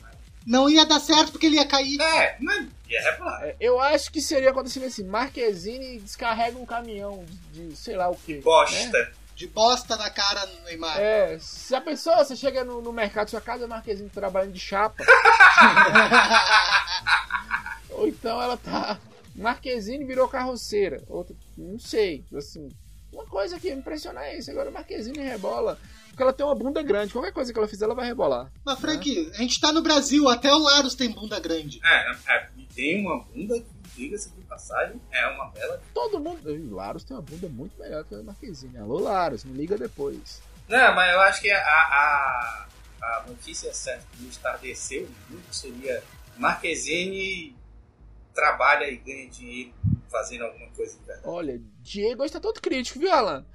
Não ia dar certo porque ele ia cair.
É, mas ia rebolar.
É, Eu acho que seria um acontecimento assim. Marquezine descarrega um caminhão de, de sei lá o que.
Bosta.
De bosta na cara no Neymar.
É, se a pessoa, você chega no, no mercado da sua casa, Marquezine trabalhando de chapa. [LAUGHS] Ou então ela tá. Marquezine virou carroceira. Outra, não sei. Assim, uma coisa que me impressiona é isso. Agora Marquezine rebola. Porque ela tem uma bunda grande. Qualquer coisa que ela fizer, ela vai rebolar.
Mas, Frank, a gente tá no Brasil, até o Laros tem bunda grande.
É, é, tem uma bunda diga-se de passagem, é uma bela.
Todo mundo. E o Laros tem uma bunda muito melhor que a Marquezine. Alô, Laros, me liga depois.
Não, mas eu acho que a, a, a notícia certa que nos estableceu muito seria Marquezine trabalha e ganha dinheiro fazendo alguma coisa de verdade.
Olha, Diego hoje tá todo crítico, viu, Alan?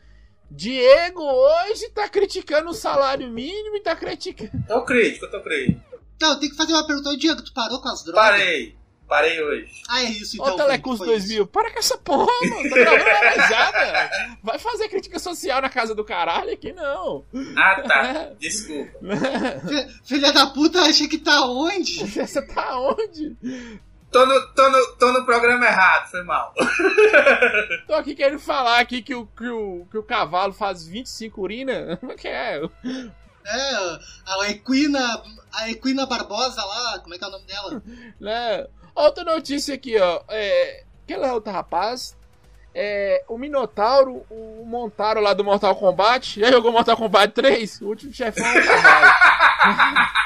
Diego hoje tá criticando o salário mínimo e tá criticando.
Tô crítico, tô crítico.
Não, tem que fazer uma pergunta. Ô, Diego, tu parou com as drogas?
Parei, parei hoje.
Ah, é isso,
Ó,
então.
o Telecurso
Frank, foi
2000, para com essa porra, mano. Tô gravando. Vai fazer crítica social na casa do caralho aqui, não.
Ah, tá, [LAUGHS] desculpa.
isso. [LAUGHS] Fi- Filha da puta, acha que tá onde?
Você tá onde?
Tô no, tô, no, tô no programa errado, foi mal. [LAUGHS]
Tô aqui querendo falar aqui que o, que o, que o cavalo faz 25 urina. Como é que é?
É, a Equina, a Equina Barbosa lá, como é que é o nome dela?
Né? Outra notícia aqui, ó. É, aquele outro rapaz. É, o Minotauro, o Montaro lá do Mortal Kombat. Já jogou Mortal Kombat 3? O último chefão o cavalo. [LAUGHS]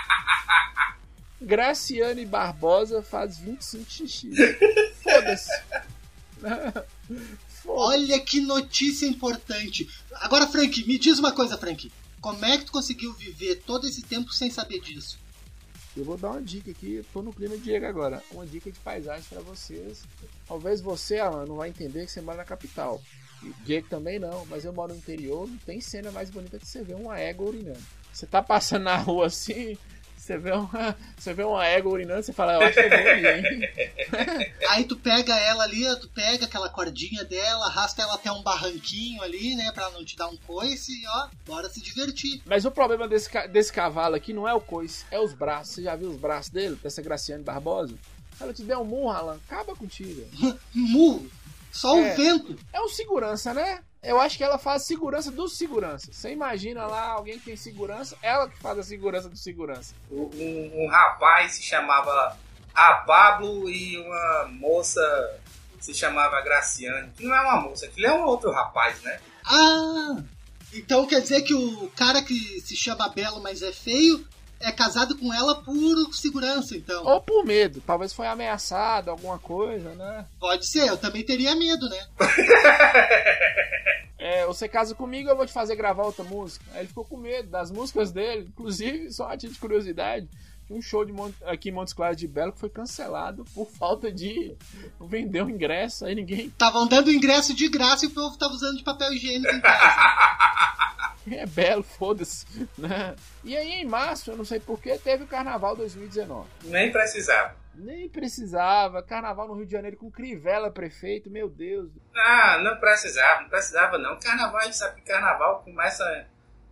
Graciane Barbosa faz 25 xixi. Foda-se. [LAUGHS] Foda-se.
Olha que notícia importante. Agora, Frank, me diz uma coisa, Frank. Como é que tu conseguiu viver todo esse tempo sem saber disso?
Eu vou dar uma dica aqui, tô no clima de Diego agora. Uma dica de paisagem pra vocês. Talvez você, Alan, não vai entender que você mora na capital. E Diego também não, mas eu moro no interior, não tem cena mais bonita que você ver uma égua urinando. Você tá passando na rua assim, você vê uma, [LAUGHS] você vê uma égua urinando, você fala, eu acho que eu vou ali, hein? [LAUGHS]
Aí tu pega ela ali, tu pega aquela cordinha dela, arrasta ela até um barranquinho ali, né, pra não te dar um coice e ó, bora se divertir.
Mas o problema desse, desse cavalo aqui não é o coice, é os braços. Você já viu os braços dele, dessa Graciane Barbosa? Ela te der um murro, Alan, acaba contigo. [LAUGHS]
Murro, só o
É.
vento.
É um segurança, né? Eu acho que ela faz segurança dos seguranças. Você imagina lá alguém que tem segurança, ela que faz a segurança do segurança.
Um, um- um rapaz se chamava a Pablo e uma moça se chamava Graciane. Que não é uma moça, aquilo é um outro rapaz, né?
Ah, então quer dizer que o cara que se chama Belo, mas é feio, é casado com ela por segurança, então.
Ou por medo, talvez foi ameaçado, alguma coisa, né?
Pode ser, eu também teria medo, né? [LAUGHS]
É, você casa comigo, eu vou te fazer gravar outra música. Aí ele ficou com medo das músicas dele, inclusive, só a título de curiosidade. Um show de Mon- aqui em Montes Claros de Belo que foi cancelado por falta de vender o ingresso, aí ninguém
Estavam dando ingresso de graça e o povo tava usando de papel higiênico em casa. [LAUGHS] [LAUGHS]
É belo, foda-se, né? E aí em março, eu não sei porquê, teve o Carnaval 2019.
Nem precisava.
Nem precisava. Carnaval no Rio de Janeiro com Crivella prefeito, meu Deus.
Ah, não precisava, não precisava não. Carnaval, a gente sabe que carnaval começa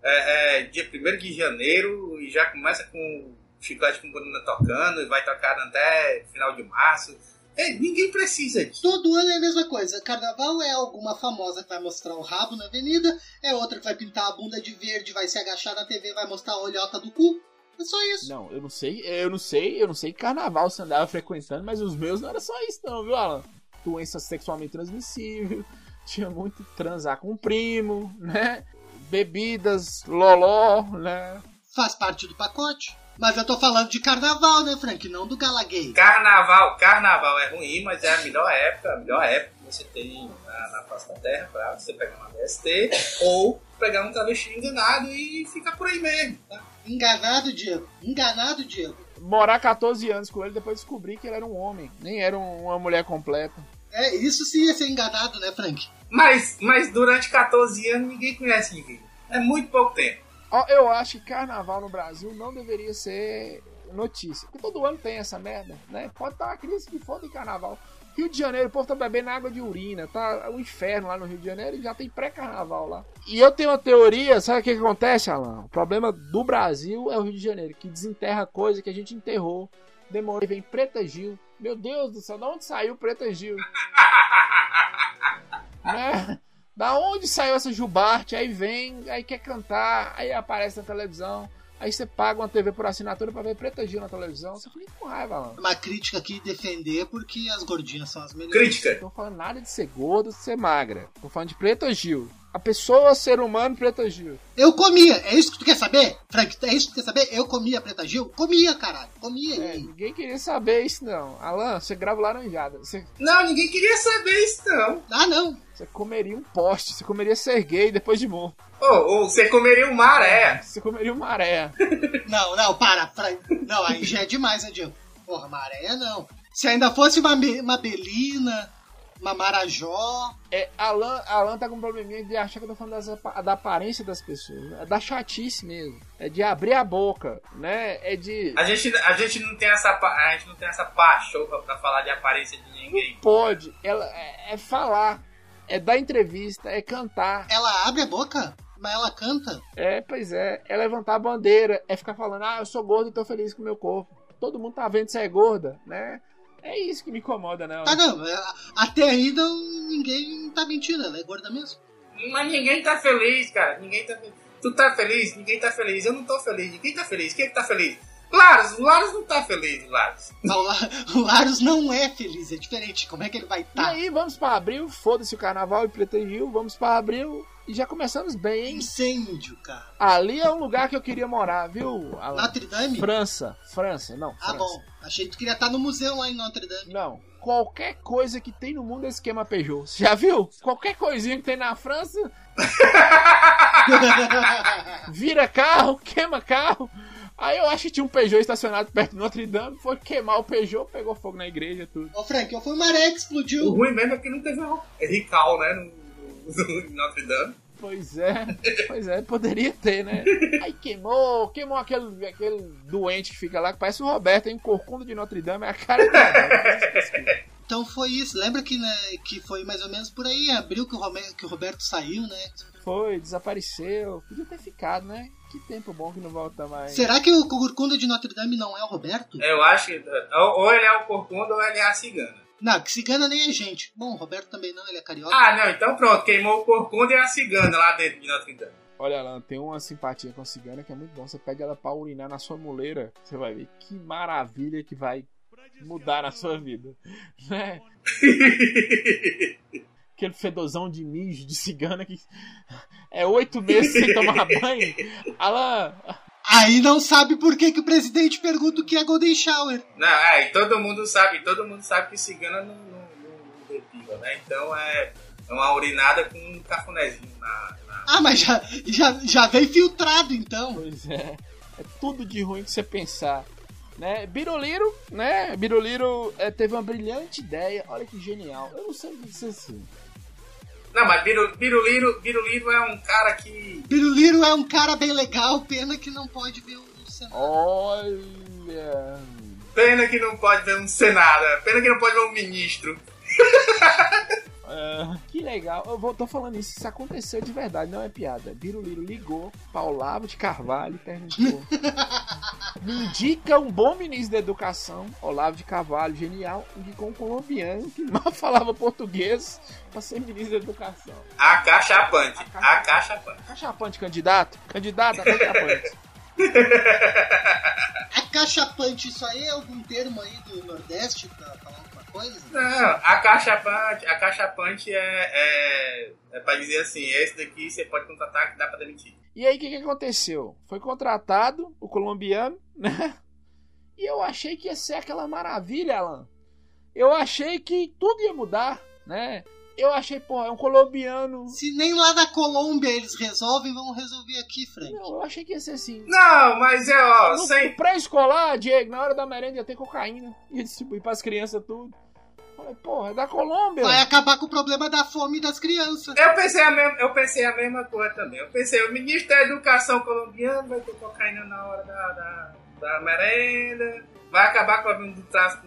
é, é, dia 1 de janeiro e já começa com chiclete com banana tocando e vai tocar até final de março. É, ninguém precisa disso.
Todo ano é a mesma coisa. Carnaval é alguma famosa que vai mostrar o rabo na avenida, é outra que vai pintar a bunda de verde, vai se agachar na TV, vai mostrar a olhota do cu. É só isso.
Não, eu não sei, eu não sei, eu não sei que carnaval você andava frequentando, mas os meus não era só isso não, viu, Alan? Doença sexualmente transmissível, [LAUGHS] tinha muito transar com o primo, né? Bebidas, loló, né?
Faz parte do pacote. Mas eu tô falando de carnaval, né, Frank? Não do gala gay.
Carnaval, carnaval é ruim, mas é a melhor época, a melhor época que você tem na, na face da terra pra você pegar uma DST ou pegar um travesti enganado e ficar por aí mesmo, tá?
Enganado, Diego. Enganado, Diego.
Morar 14 anos com ele, depois descobri que ele era um homem, nem era um- uma mulher completa.
É, isso sim ia ser enganado, né, Frank?
Mas, mas durante 14 anos ninguém conhece ninguém. É muito pouco tempo.
Eu acho que carnaval no Brasil não deveria ser notícia. Porque todo ano tem essa merda, né? Pode estar uma crise que for de carnaval. Rio de Janeiro, o povo tá bebendo água de urina, tá o inferno lá no Rio de Janeiro e já tem pré-carnaval lá. E eu tenho uma teoria, sabe o que, que acontece, Alan? O problema do Brasil é o Rio de Janeiro, que desenterra coisa que a gente enterrou. Demorou, e vem Preta Gil. Meu Deus do céu, da onde saiu Preta Gil? [LAUGHS] né? Da onde saiu essa jubarte? Aí vem, aí quer cantar, aí aparece na televisão. Aí você paga uma TV por assinatura pra ver Preta Gil na televisão. Você fica com raiva, mano.
Uma crítica aqui defender porque as gordinhas são as melhores.
Crítica.
Não tô falando nada de ser gordo, de ser magra. Tô falando de Preta Gil. A pessoa, ser humano, Preta Gil.
Eu comia, é isso que tu quer saber? Frank, é isso que tu quer saber? Eu comia Preta Gil? Comia, caralho. Comia.
É,
e-
ninguém queria saber isso, não. Alan, você grava laranjada. Você,
Não, ninguém queria saber isso não.
Ah, não.
você comeria um poste, você comeria ser gay depois de morto.
Ou, ou você comeria uma maré.
Você comeria uma maré. [LAUGHS]
Não, não, para. Frank. Não, aí já é demais, né, Diego? Porra, maré não. Se ainda fosse uma, uma belina, uma marajó.
É, Alan, Alan tá com um probleminha de achar que eu tô falando das da aparência das pessoas. É da chatice mesmo. É de abrir a boca, né? É de.
A gente, a gente não tem essa pa- a gente não tem essa pachorra pra falar de aparência de ninguém.
Pode. Ela, é, é falar. É dar entrevista. É cantar.
Ela abre a boca, mas ela canta.
É, pois é. É levantar a bandeira. É ficar falando, ah, eu sou gordo e tô feliz com o meu corpo. Todo mundo tá vendo que você é gorda, né? É isso que me incomoda, né?
Ah, não. é, Até aí não, ninguém tá mentindo. Ela é gorda mesmo.
Mas ninguém tá feliz, cara. Ninguém tá feliz. Tu tá feliz? Ninguém tá feliz. Eu não tô feliz. Ninguém tá feliz. Quem é que tá feliz? Laros, o Laros não tá feliz, Laros.
Não, o La- o Laros não é feliz, é diferente. Como é que ele vai
E
estar?
aí, vamos pra abril, foda-se o carnaval e Preta Rio, vamos pra abril e já começamos bem, hein?
Incêndio, cara.
Ali é um lugar que eu queria morar, viu?
Notre Dame?
França, França, não.
Ah,
França.
bom. Achei que tu queria estar no museu lá em Notre Dame.
Não. Qualquer coisa que tem no mundo é esquema Peugeot. Você já viu? Qualquer coisinha que tem na França, [LAUGHS] vira carro, queima carro. Aí eu acho que tinha um Peugeot estacionado perto de Notre Dame, foi queimar o Peugeot, pegou fogo na igreja, tudo.
Ô, Frank, eu fui maré que
O
explodiu.
ruim mesmo é que não teve um Rical, né? No, no- no Notre Dame.
Pois é, pois é, poderia ter, né? Aí queimou, queimou aquele, aquele doente que fica lá, que parece o Roberto, hein? Corcunda de Notre Dame, é a cara dele.
Então foi isso. Lembra que, né, que foi mais ou menos por aí, em abril, que o, Rome- que o Roberto saiu, né?
Foi, desapareceu. Podia ter ficado, né? Que tempo bom que não volta mais.
Será que o Corcunda de Notre Dame não é o Roberto?
Eu acho que ou, ou ele é o Corcunda ou ele é a Cigana.
Não, que cigana nem é gente. Bom, o Roberto também não, ele é carioca.
Ah, não, então pronto. Queimou o Corcunda e a Cigana lá dentro de Notre Dame.
Olha lá, tem uma simpatia com a cigana que é muito bom. Você pede ela pra urinar na sua muleira, você vai ver que maravilha que vai mudar na sua vida. Né? [LAUGHS] Aquele fedozão de mijo de cigana que é oito meses sem tomar [LAUGHS] banho. Alan,
Aí não sabe por que, que o presidente pergunta o que é Golden Shower.
Não, é, e todo mundo sabe, todo mundo sabe que cigana não, não, não, depila, né? Então é, é uma urinada com um cafunézinho na. na-
Ah, mas já, já, já veio filtrado então.
Pois é. É tudo de ruim que você pensar. Né? Biruliro, né? Biruliro é, teve uma brilhante ideia. Olha que genial. Eu não sei o que dizer assim.
Não, mas Biru- Biruliro, Biruliro é um cara que.
Biruliro é um cara bem legal, pena que não pode ver o cenário.
Olha.
Pena que não pode ver um Senado. Pena que não pode ver um ministro. [LAUGHS]
Ah, que legal. Eu vou, tô falando isso, isso aconteceu de verdade, não é piada. Biruliro ligou para Olavo de Carvalho e perguntou: [LAUGHS] Me indica um bom ministro da educação. Olavo de Carvalho, genial, indicou um colombiano que mal [LAUGHS] falava português para ser ministro da educação.
Acachapante. Acachapante.
Acachapante, candidato? Candidato, acachapante. [LAUGHS]
Acachapante, isso aí é algum termo aí do Nordeste pra falar alguma coisa?
Não, acachapante, acachapante é, é, é pra dizer assim, esse daqui você pode contratar que dá pra demitir.
E aí, o que, que aconteceu? Foi contratado o colombiano, [LAUGHS] né? E eu achei que ia ser aquela maravilha, Alan. Eu achei que tudo ia mudar, né? Eu achei, pô, é um colombiano.
Se nem lá da Colômbia eles resolvem, vamos resolver aqui, Frank.
Não, eu achei que ia ser assim.
Não, mas é, ó,
No
sem...
pré-escolar, Diego, na hora da merenda ia ter cocaína. Ia distribuir pras crianças tudo. Falei, porra, é da Colômbia.
Vai acabar com o problema da fome das crianças.
Eu pensei, a mesma, eu pensei a mesma coisa também. Eu pensei, o ministro da Educação colombiano vai ter cocaína na hora da, da, da merenda, vai acabar com a do tráfico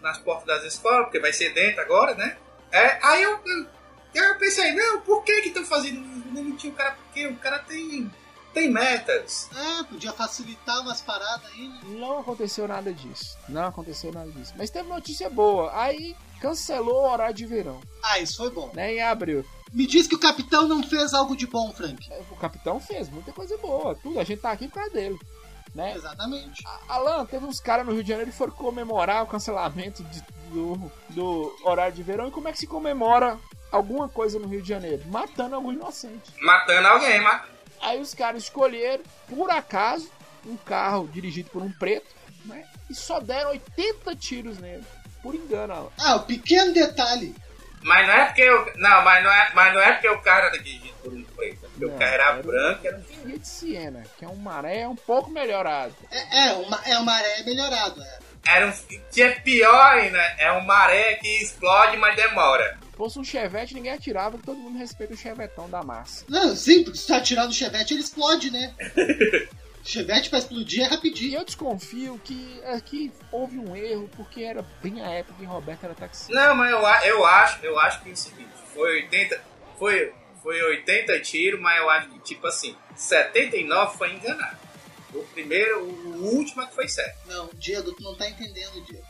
nas portas das escolas, porque vai ser dentro agora, né? É, aí eu, eu, eu pensei, não, por que que estão fazendo isso? Demitir o cara, porque o cara tem, tem metas.
É, podia facilitar umas paradas aí, né?
Não aconteceu nada disso. Não aconteceu nada disso. Mas teve notícia boa. Aí cancelou o horário de verão,
Ah, isso foi bom.
né? Em abril.
Me diz que o capitão não fez algo de bom, Frank.
O capitão fez muita coisa boa. Tudo. A gente tá aqui por causa dele. Né?
Exatamente.
Alan, teve uns caras no Rio de Janeiro que foram comemorar o cancelamento de- do, do horário de verão. E como é que se comemora alguma coisa no Rio de Janeiro? Matando algum inocente.
Matando alguém, matando.
Aí os caras escolheram, por acaso, um carro dirigido por um preto, né? E só deram 80 tiros nele. Por engano, Alan.
Ah, o pequeno detalhe.
Mas não é porque eu, não, mas não é, mas não é porque o cara dirigido por um preto, é porque
Não,
o cara era
era-
branco, era um
de Siena, que é um maré um pouco melhorado.
É, é, uma, é uma maré melhorado. É.
Era um. Que é pior ainda, é um maré que explode, mas demora.
Se fosse um chevette, ninguém atirava, todo mundo respeita o chevetão da massa.
Não, sim, porque se tu atirar no chevette, ele explode, né? [LAUGHS] chevette pra explodir é
E
rapidinho.
eu desconfio que aqui houve um erro, porque era bem a época que Roberto era taxista.
Não, mas eu, eu acho, eu acho que é o seguinte, foi 80. Foi, foi 80 tiros, mas eu acho que tipo assim, 79 foi enganado. O primeiro, o último é que foi certo.
Não, Diego, tu não tá entendendo, Diego.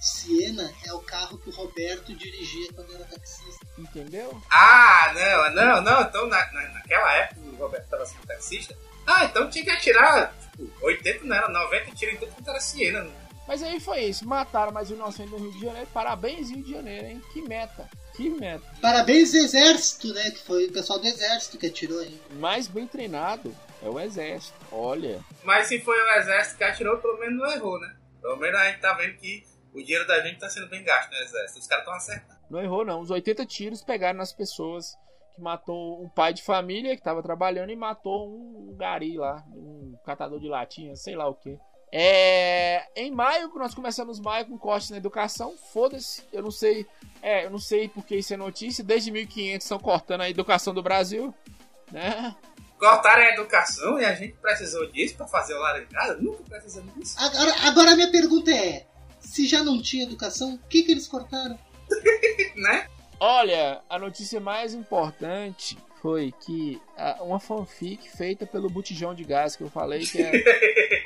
Siena é o carro que o Roberto dirigia quando era taxista.
Entendeu?
Ah, não, não, não. Então na, na- naquela época o Roberto estava sendo taxista. Ah, então tinha que atirar, tipo, 80 não era, 90 tiros em tudo quanto era Siena.
Mas aí foi isso, mataram mais um inocente no Rio de Janeiro. Parabéns, Rio de Janeiro, hein? Que meta, que meta.
Parabéns exército, né? Que foi o pessoal do exército que atirou aí.
Mais bem treinado é o exército. Olha,
Mas se foi o exército que atirou, pelo menos não errou, né? Pelo menos a gente tá vendo que o dinheiro da gente tá sendo bem gasto no exército. Os caras estão acertando.
não errou não. Os 80 tiros pegaram nas pessoas que matou um pai de família que tava trabalhando e matou um gari lá, um catador de latinha, sei lá o que. É, em maio, nós começamos maio com cortes na educação. Foda-se, eu não sei, é, eu não sei porque isso é notícia. Desde 1500 estão cortando a educação do Brasil, né?
Cortaram a educação e a gente precisou disso pra fazer o casa? Nunca precisamos disso.
Agora, agora a minha pergunta é: se já não tinha educação, o que, que eles cortaram? [LAUGHS]
Né?
Olha, a notícia mais importante foi que ah, uma fanfic feita pelo botijão de gás que eu falei que é [LAUGHS]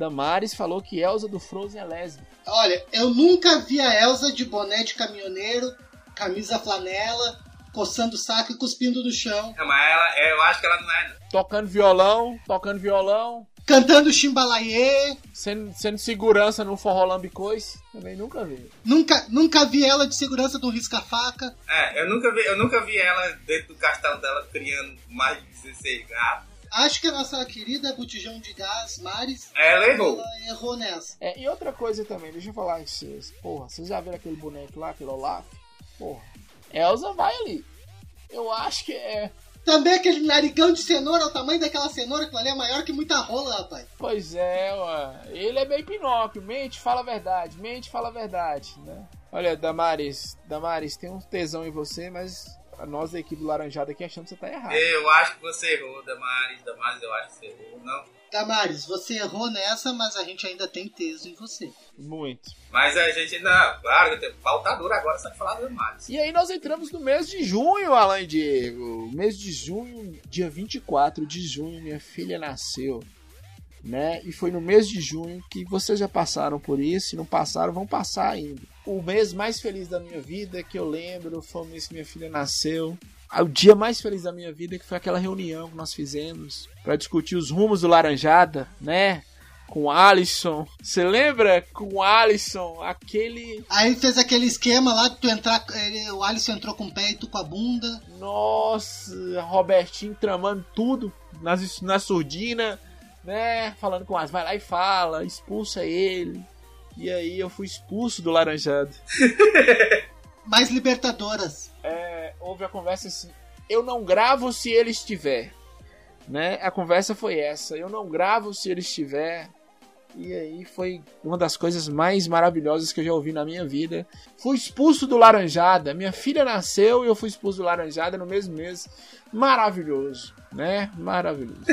Damares falou que Elsa do Frozen é lésbica.
Olha, eu nunca vi a Elsa de boné de caminhoneiro, camisa flanela, coçando o saco e cuspindo no chão,
Não, mas ela, eu acho que ela não é.
Tocando violão, tocando violão,
cantando chimbalaie.
sendo, sendo segurança no forró lambicois. Também nunca vi.
Nunca, nunca vi ela de segurança do risca-faca.
É, eu nunca, vi, eu nunca vi ela dentro do castelo dela criando mais de 16 gatos.
Acho que a nossa querida botijão de gás, Maris,
Ela errou.
ela errou nessa.
É, e outra coisa também, deixa eu falar com vocês. Porra, vocês já viram aquele boneco lá, aquele Olaf? Porra. Elsa vai ali. Eu acho que é.
Também aquele narigão de cenoura, o tamanho daquela cenoura, que ali é maior que muita rola, rapaz.
Pois é, ué. Ele é bem Pinóquio. Mente, fala a verdade. Mente, fala a verdade, né? Olha, Damares, Damares, tem um tesão em você, mas nós da equipe do Laranjada aqui achando que você tá errado.
Eu acho que você errou, Damares. Damares, eu acho que você errou. Não,
Damares, você errou nessa, mas a gente ainda tem teso em você.
Muito.
Mas a gente não, claro, tem pauta dura agora só de falar do Damares.
E aí nós entramos no mês de junho, Alan e Diego. Mês de junho, dia 24 de junho, minha filha nasceu. Né? E foi no mês de junho que vocês já passaram por isso, se não passaram, vão passar ainda. O mês mais feliz da minha vida que eu lembro foi o mês que minha filha nasceu. O dia mais feliz da minha vida que foi aquela reunião que nós fizemos para discutir os rumos do Laranjada, né? Com o Alisson. Você lembra? Com o Alisson, aquele.
Aí fez aquele esquema lá que tu entrar. ele- o Alisson entrou com o pé e tu com a bunda.
Nossa, Robertinho tramando tudo nas, na surdina, né? Falando com as, vai lá e fala, expulsa ele. E aí eu fui expulso do Laranjado. [LAUGHS]
Mais Libertadoras.
É, houve a conversa assim: eu não gravo se ele estiver. Né? A conversa foi essa: eu não gravo se ele estiver. E aí foi uma das coisas mais maravilhosas que eu já ouvi na minha vida. Fui expulso do Laranjada. Minha filha nasceu e eu fui expulso do Laranjada no mesmo mês. Maravilhoso, né? Maravilhoso. [LAUGHS]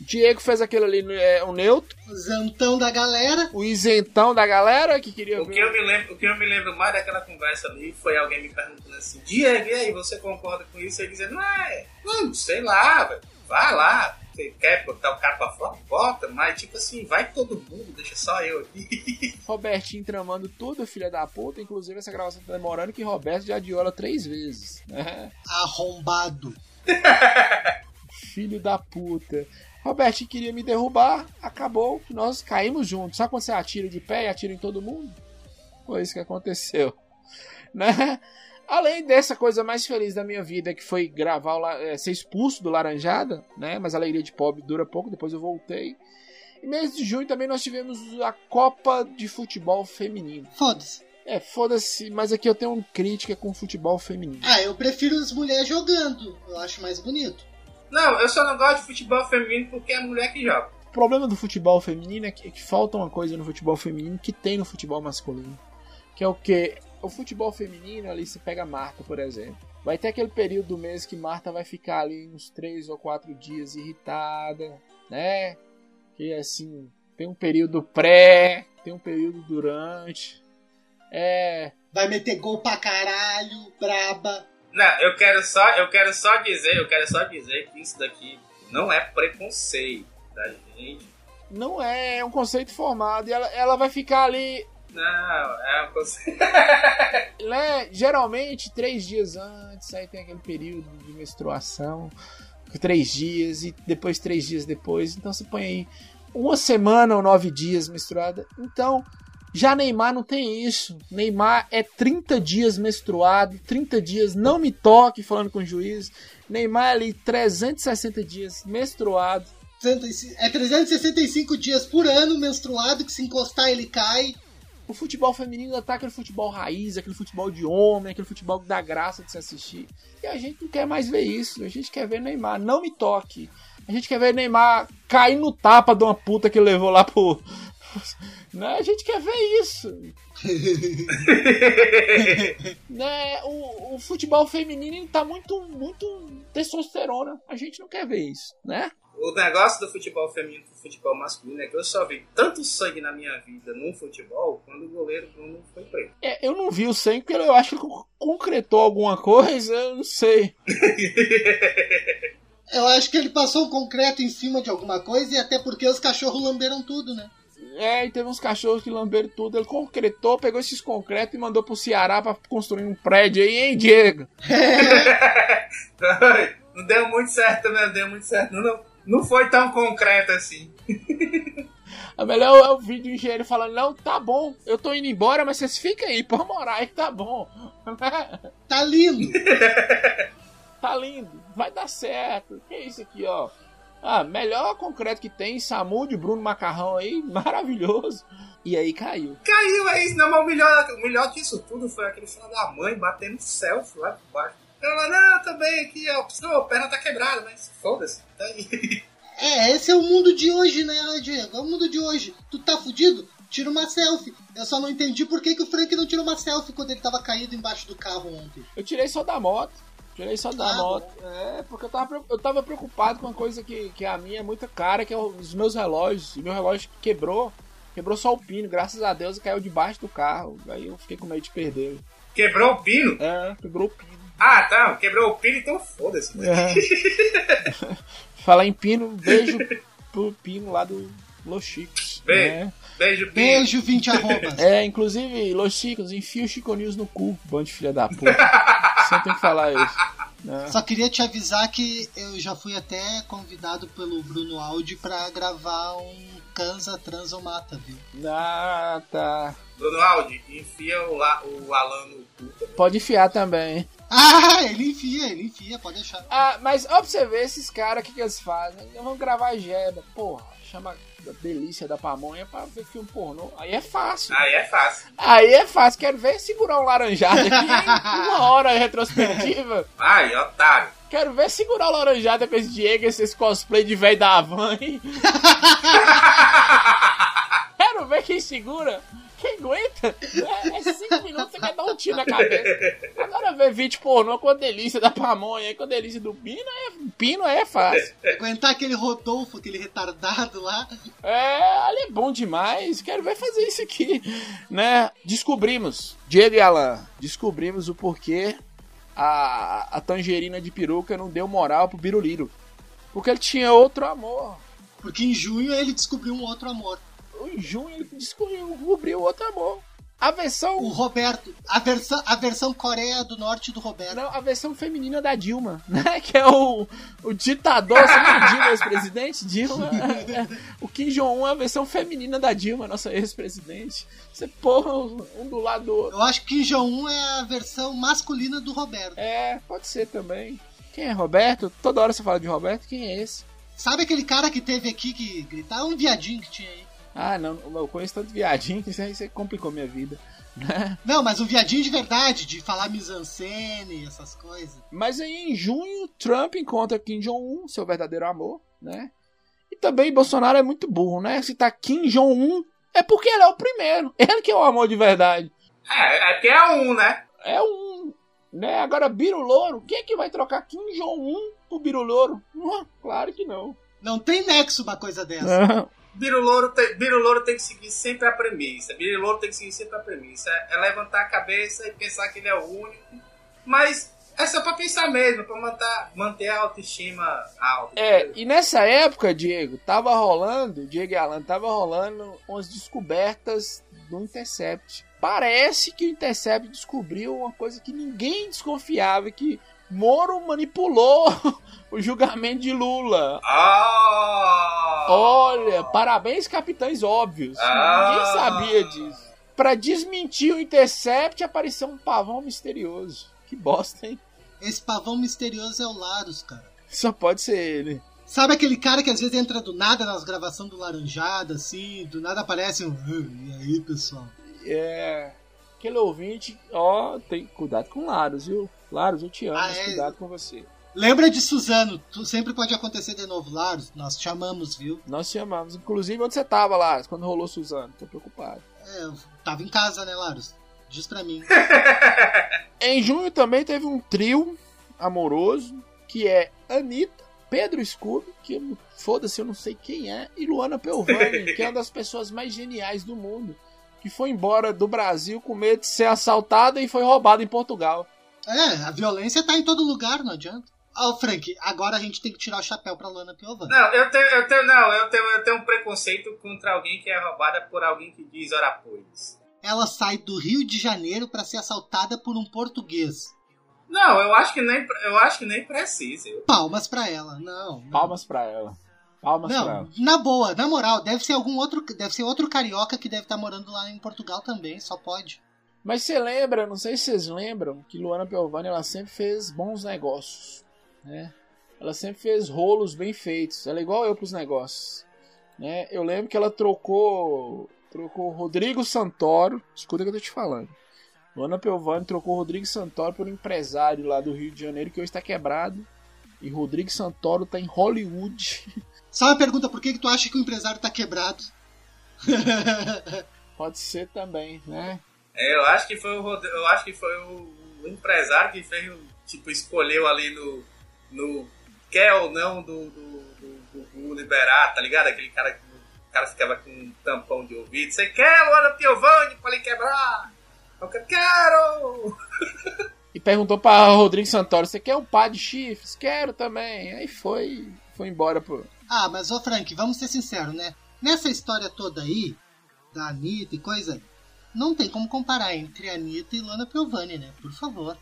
Diego fez aquele ali, é, o neutro,
O zantão da galera.
o isentão da galera que queria
O
ver.
que, eu me lembro, o que eu me lembro mais daquela conversa ali foi alguém me perguntando assim, Diego, e aí, você concorda com isso? Ele dizendo, não é, não, sei lá, velho, vai lá, você quer botar o cara pra fora, bota, mas tipo assim, vai todo mundo, deixa só eu aqui. [LAUGHS]
Robertinho tramando tudo, filha da puta. Inclusive, essa gravação tá demorando que Roberto já adiou ela três vezes. né?
Arrombado. [LAUGHS]
Filho da puta. Robertinho queria me derrubar, acabou que nós caímos juntos. Sabe quando você atira de pé e atira em todo mundo? Foi isso que aconteceu. [LAUGHS] Né? Além dessa coisa mais feliz da minha vida, que foi gravar, o é, ser expulso do Laranjada, né? Mas a alegria de pobre dura pouco, depois eu voltei. E mês de junho também nós tivemos a Copa de Futebol Feminino.
Foda-se.
É, foda-se, mas aqui eu tenho uma crítica com o futebol feminino.
Ah, eu prefiro as mulheres jogando. Eu acho mais bonito.
Não, eu só não gosto de futebol feminino porque é a mulher que joga.
O problema do futebol feminino é que, é que falta uma coisa no futebol feminino que tem no futebol masculino. Que é o que? O futebol feminino ali, você pega Marta, por exemplo. Vai ter aquele período do mês que Marta vai ficar ali uns 3 ou 4 dias irritada, né? Que assim, tem um período pré, tem um período durante. É.
Vai meter gol pra caralho, braba.
Não, eu quero só, eu quero só dizer, eu quero só dizer que isso daqui não é preconceito da gente.
Não é, é um conceito formado. E ela, ela vai ficar ali
Não, é um conceito. [LAUGHS]
né, geralmente três dias antes, aí tem aquele período de menstruação, três dias, e depois três dias depois. Então você põe aí uma semana ou nove dias menstruada. Então, já Neymar não tem isso. Neymar é 30 dias menstruado, 30 dias não me toque, falando com o juiz. Neymar é ali 360 dias menstruado.
É 365 dias por ano menstruado, que se encostar ele cai.
O futebol feminino tá aquele futebol raiz, aquele futebol de homem, aquele futebol que dá graça de se assistir. E a gente não quer mais ver isso. A gente quer ver Neymar. Não me toque. A gente quer ver Neymar cair no tapa de uma puta que levou lá pro. [LAUGHS] Né? A gente quer ver isso. [LAUGHS] né? o, o futebol feminino tá muito, muito testosterona. A gente não quer ver isso, né?
O negócio do futebol feminino pro futebol masculino é que eu só vi tanto sangue na minha vida num futebol quando o goleiro Bruno foi preso.
É, eu não vi o sangue porque eu acho que concretou alguma coisa, eu não sei. [LAUGHS]
Eu acho que ele passou um concreto em cima de alguma coisa e até porque os cachorros lamberam tudo, né?
É, e teve uns cachorros que lamberam tudo. Ele concretou, pegou esses concretos e mandou pro Ceará pra construir um prédio aí, hein, Diego? [LAUGHS] [LAUGHS]
não deu muito certo? Não deu muito certo. Não, não, não foi tão concreto assim.
A melhor é o vídeo do engenheiro falando: Não, tá bom, eu tô indo embora, mas vocês ficam aí, pode morar aí, tá bom. [LAUGHS]
Tá lindo.
tá lindo, vai dar certo. Que isso aqui, ó. Ah, melhor concreto que tem, Samu de Bruno Macarrão aí, [LAUGHS] maravilhoso. E aí caiu.
Caiu, é isso. Não, mas o melhor, o melhor disso tudo foi aquele filho da mãe batendo selfie lá por baixo. Ela, não, também aqui, ó, a perna tá quebrada, mas foda-se, tá aí.
É, esse é o mundo de hoje, né, Diego? É o mundo de hoje. Tu tá fudido? Tira uma selfie. Eu só não entendi por que, que o Frank não tirou uma selfie quando ele tava caído embaixo do carro ontem.
Eu tirei só da moto. Tirei só da
Ah,
nota. É, porque eu tava, eu tava preocupado com uma coisa que, que a minha é muito cara, que é os meus relógios. E meu relógio quebrou. Quebrou só o pino, graças a Deus, e caiu debaixo do carro. Aí eu fiquei com medo de perder.
Quebrou o pino?
É, quebrou o pino.
Ah, tá. Quebrou o pino, então foda-se.
É. [LAUGHS] Falar em pino, beijo pro pino lá do Los Chicos.
Beijo.
né?
Beijo, pino.
Beijo, 20 arrobas.
É, inclusive, Los Chicos, enfia o Chico News no cu, bando de filha da puta. [LAUGHS] Sempre tem que falar isso. né?
Só queria te avisar que eu já fui até convidado pelo Bruno Aldi pra gravar um Cansa Transa ou Mata, viu?
Ah, tá.
Bruno Aldi, enfia o, o Alan no.
Pode enfiar também.
Ah, ele enfia, ele enfia, pode deixar.
Ah, mas ó pra você ver, esses caras, o que, que eles fazem? Eles vão gravar jeba. Porra, chama da delícia da pamonha pra ver filme pornô. Aí é fácil.
Aí é fácil.
Aí é fácil. Quero ver segurar um laranjado aqui [LAUGHS] uma hora retrospectiva.
Ai, otário.
Quero ver segurar o laranjada com esse Diego, esse cosplay de velho da Havan. hein? [LAUGHS] Quero ver quem segura. Quem aguenta? É, é cinco minutos você quer dar um tiro na cabeça. Agora ver vídeo pornô com a delícia da pamonha com a delícia do pino é, pino é fácil.
Aguentar aquele Rodolfo, aquele retardado lá.
É, ali é bom demais. Quero ver fazer isso aqui, né? Descobrimos, Diego e Alan, descobrimos o porquê a, a tangerina de peruca não deu moral pro Biruliro. Porque ele tinha outro amor.
Porque em junho ele descobriu um outro amor.
Em junho ele descobriu, descobriu outro amor. A versão.
O Roberto, a versão, a versão Coreia do Norte do Roberto.
Não, a versão feminina da Dilma, [LAUGHS] né? Que é o, o ditador, você lembra Dilma, ex-presidente? Dilma. é- é- o Kim Jong-un é a versão feminina da Dilma, nossa ex-presidente. Você porra um do lado do outro.
Eu acho que Kim Jong-un é a versão masculina do Roberto.
É, pode ser também. Quem é Roberto? Toda hora você fala de Roberto, quem é esse?
Sabe aquele cara que teve aqui que gritava? Um viadinho que tinha aí.
Ah, não, eu conheço tanto viadinho que isso aí você complicou minha vida. né?
Não, mas um viadinho de verdade, de falar mise-en-scène, essas coisas.
Mas aí em junho, Trump encontra Kim Jong-un, seu verdadeiro amor, né? E também Bolsonaro é muito burro, né? Se tá Kim Jong-un, é porque ele é o primeiro. Ele que é o amor de verdade.
É, é porque é um, né?
É um. Né? Agora, Birulouro, quem é que vai trocar Kim Jong-un por Birulouro? Hum, claro que não.
Não tem nexo uma coisa dessa.
Birulouro tem, Birulouro tem que seguir sempre a premissa. Birulouro tem que seguir sempre a premissa. É, é levantar a cabeça e pensar que ele é o único. Mas é só pra pensar mesmo, pra manter, manter a autoestima alta.
É, e nessa época, Diego, tava rolando, Diego e Alan, tava rolando umas descobertas do Intercept. Parece que o Intercept descobriu uma coisa que ninguém desconfiava, que Moro manipulou [LAUGHS] o julgamento de Lula.
Ah!
Olha, parabéns, capitães óbvios.
Ah.
Ninguém sabia disso. Pra desmentir o Intercept, apareceu um pavão misterioso. Que bosta, hein?
Esse pavão misterioso é o Larus, cara.
Só pode ser ele.
Sabe aquele cara que às vezes entra do nada nas gravações do Laranjada, assim, do nada aparece um. "Ah, E aí, pessoal?
É. Aquele ouvinte, ó, tem cuidado com Laros, viu? Laros, eu te amo,
Ah,
mas
é?
cuidado com você.
Lembra de Suzano, tu sempre pode acontecer de novo, Larus. Nós te amamos, viu?
Nós te amamos. Inclusive, onde você tava, Laros, quando rolou Suzano? Tô preocupado.
É, eu tava em casa, né, Larus? Diz pra mim. [LAUGHS]
Em junho também teve um trio amoroso, que é Anitta, Pedro Scooby, que foda-se, eu não sei quem é, e Luana Pelvani, [LAUGHS] que é uma das pessoas mais geniais do mundo, que foi embora do Brasil com medo de ser assaltada e foi roubada em Portugal.
É, a violência tá em todo lugar, não adianta. Ó, Frank, agora a gente tem que tirar o chapéu pra Luana Piovani.
Não, eu tenho, eu tenho, não, eu tenho, eu tenho um preconceito contra alguém que é roubada por alguém que diz ora pois.
Ela sai do Rio de Janeiro pra ser assaltada por um português.
Não, eu acho que nem, eu acho que nem precisa.
Palmas pra ela. Não. não.
Palmas pra ela. Palmas pra
Não,
ela.
na boa, na moral, deve ser algum outro, deve ser outro carioca que deve estar morando lá em Portugal também, só pode.
Mas você lembra, não sei se vocês lembram, que Luana Piovani ela sempre fez bons negócios, né? Ela sempre fez rolos bem feitos. Ela é igual eu pros negócios, né? Eu lembro que ela trocou trocou Rodrigo Santoro, escuta o que eu tô te falando. Luana Piovani trocou Rodrigo Santoro por um empresário lá do Rio de Janeiro que hoje está quebrado. E Rodrigo Santoro tá em Hollywood. [LAUGHS]
Só uma pergunta, por que, que tu acha que o empresário tá quebrado?
Pode ser também, né?
É, eu acho que foi o eu acho que foi o, o empresário que fez, tipo, escolheu ali no, no quer ou não do, do, do, do, do liberar, tá ligado? Aquele cara que o cara ficava com um tampão de ouvido. Você quer, Luana Piovani, pra ele quebrar? Eu quero!
E perguntou pra Rodrigo Santoro, você quer um par de chifres? Quero também. Aí foi, foi embora pro...
Ah, mas ô Frank, vamos ser sinceros, né? Nessa história toda aí, da Anitta e coisa, não tem como comparar entre Anitta e Luana Piovani, né? Por favor.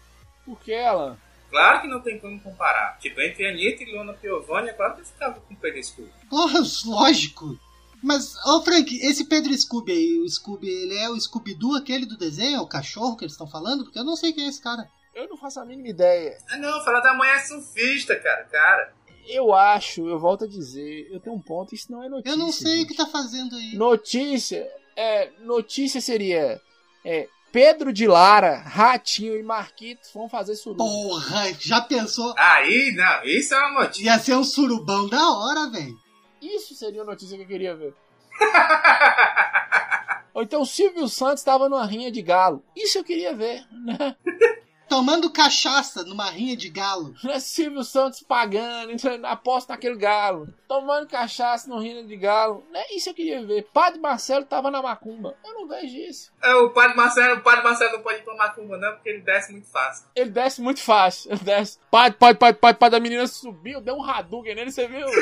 Por que ela?
Claro que não tem como comparar. Tipo, entre Anitta e Luana Piovani, é claro que eu ficava com o Pedro Scooby.
Porra, [LAUGHS] lógico. Mas, ô Frank, esse Pedro Scooby aí, o Scooby, ele é o Scooby-Doo aquele do desenho, o cachorro que eles estão falando? Porque eu não sei quem é esse cara.
Eu não faço a mínima ideia.
Ah não, fala da é surfista, cara. Cara.
Eu acho, eu volto a dizer, eu tenho um ponto, isso não é notícia.
Eu não sei o
gente.
que tá fazendo aí.
Notícia, é, notícia seria é, Pedro de Lara, Ratinho e Marquitos vão fazer suruba.
Porra, já pensou?
Aí, não, isso é uma notícia.
Ia ser um surubão da hora, velho.
Isso seria a notícia que eu queria ver. [LAUGHS] Ou então Silvio Santos estava numa rinha de galo. Isso eu queria ver, né? [LAUGHS]
Tomando cachaça numa rinha de galo.
Não é Silvio Santos pagando, aposta naquele galo. Tomando cachaça no rinha de galo. Né? Isso eu queria ver. Padre Marcelo tava na macumba. Eu não vejo isso.
É, o padre Marcelo, o padre Marcelo não pode ir pra macumba, não, porque ele desce muito fácil.
Ele desce muito fácil. Ele desce. Padre, padre, padre, padre, padre, a menina subiu, deu um Hadouken nele, você viu? [LAUGHS]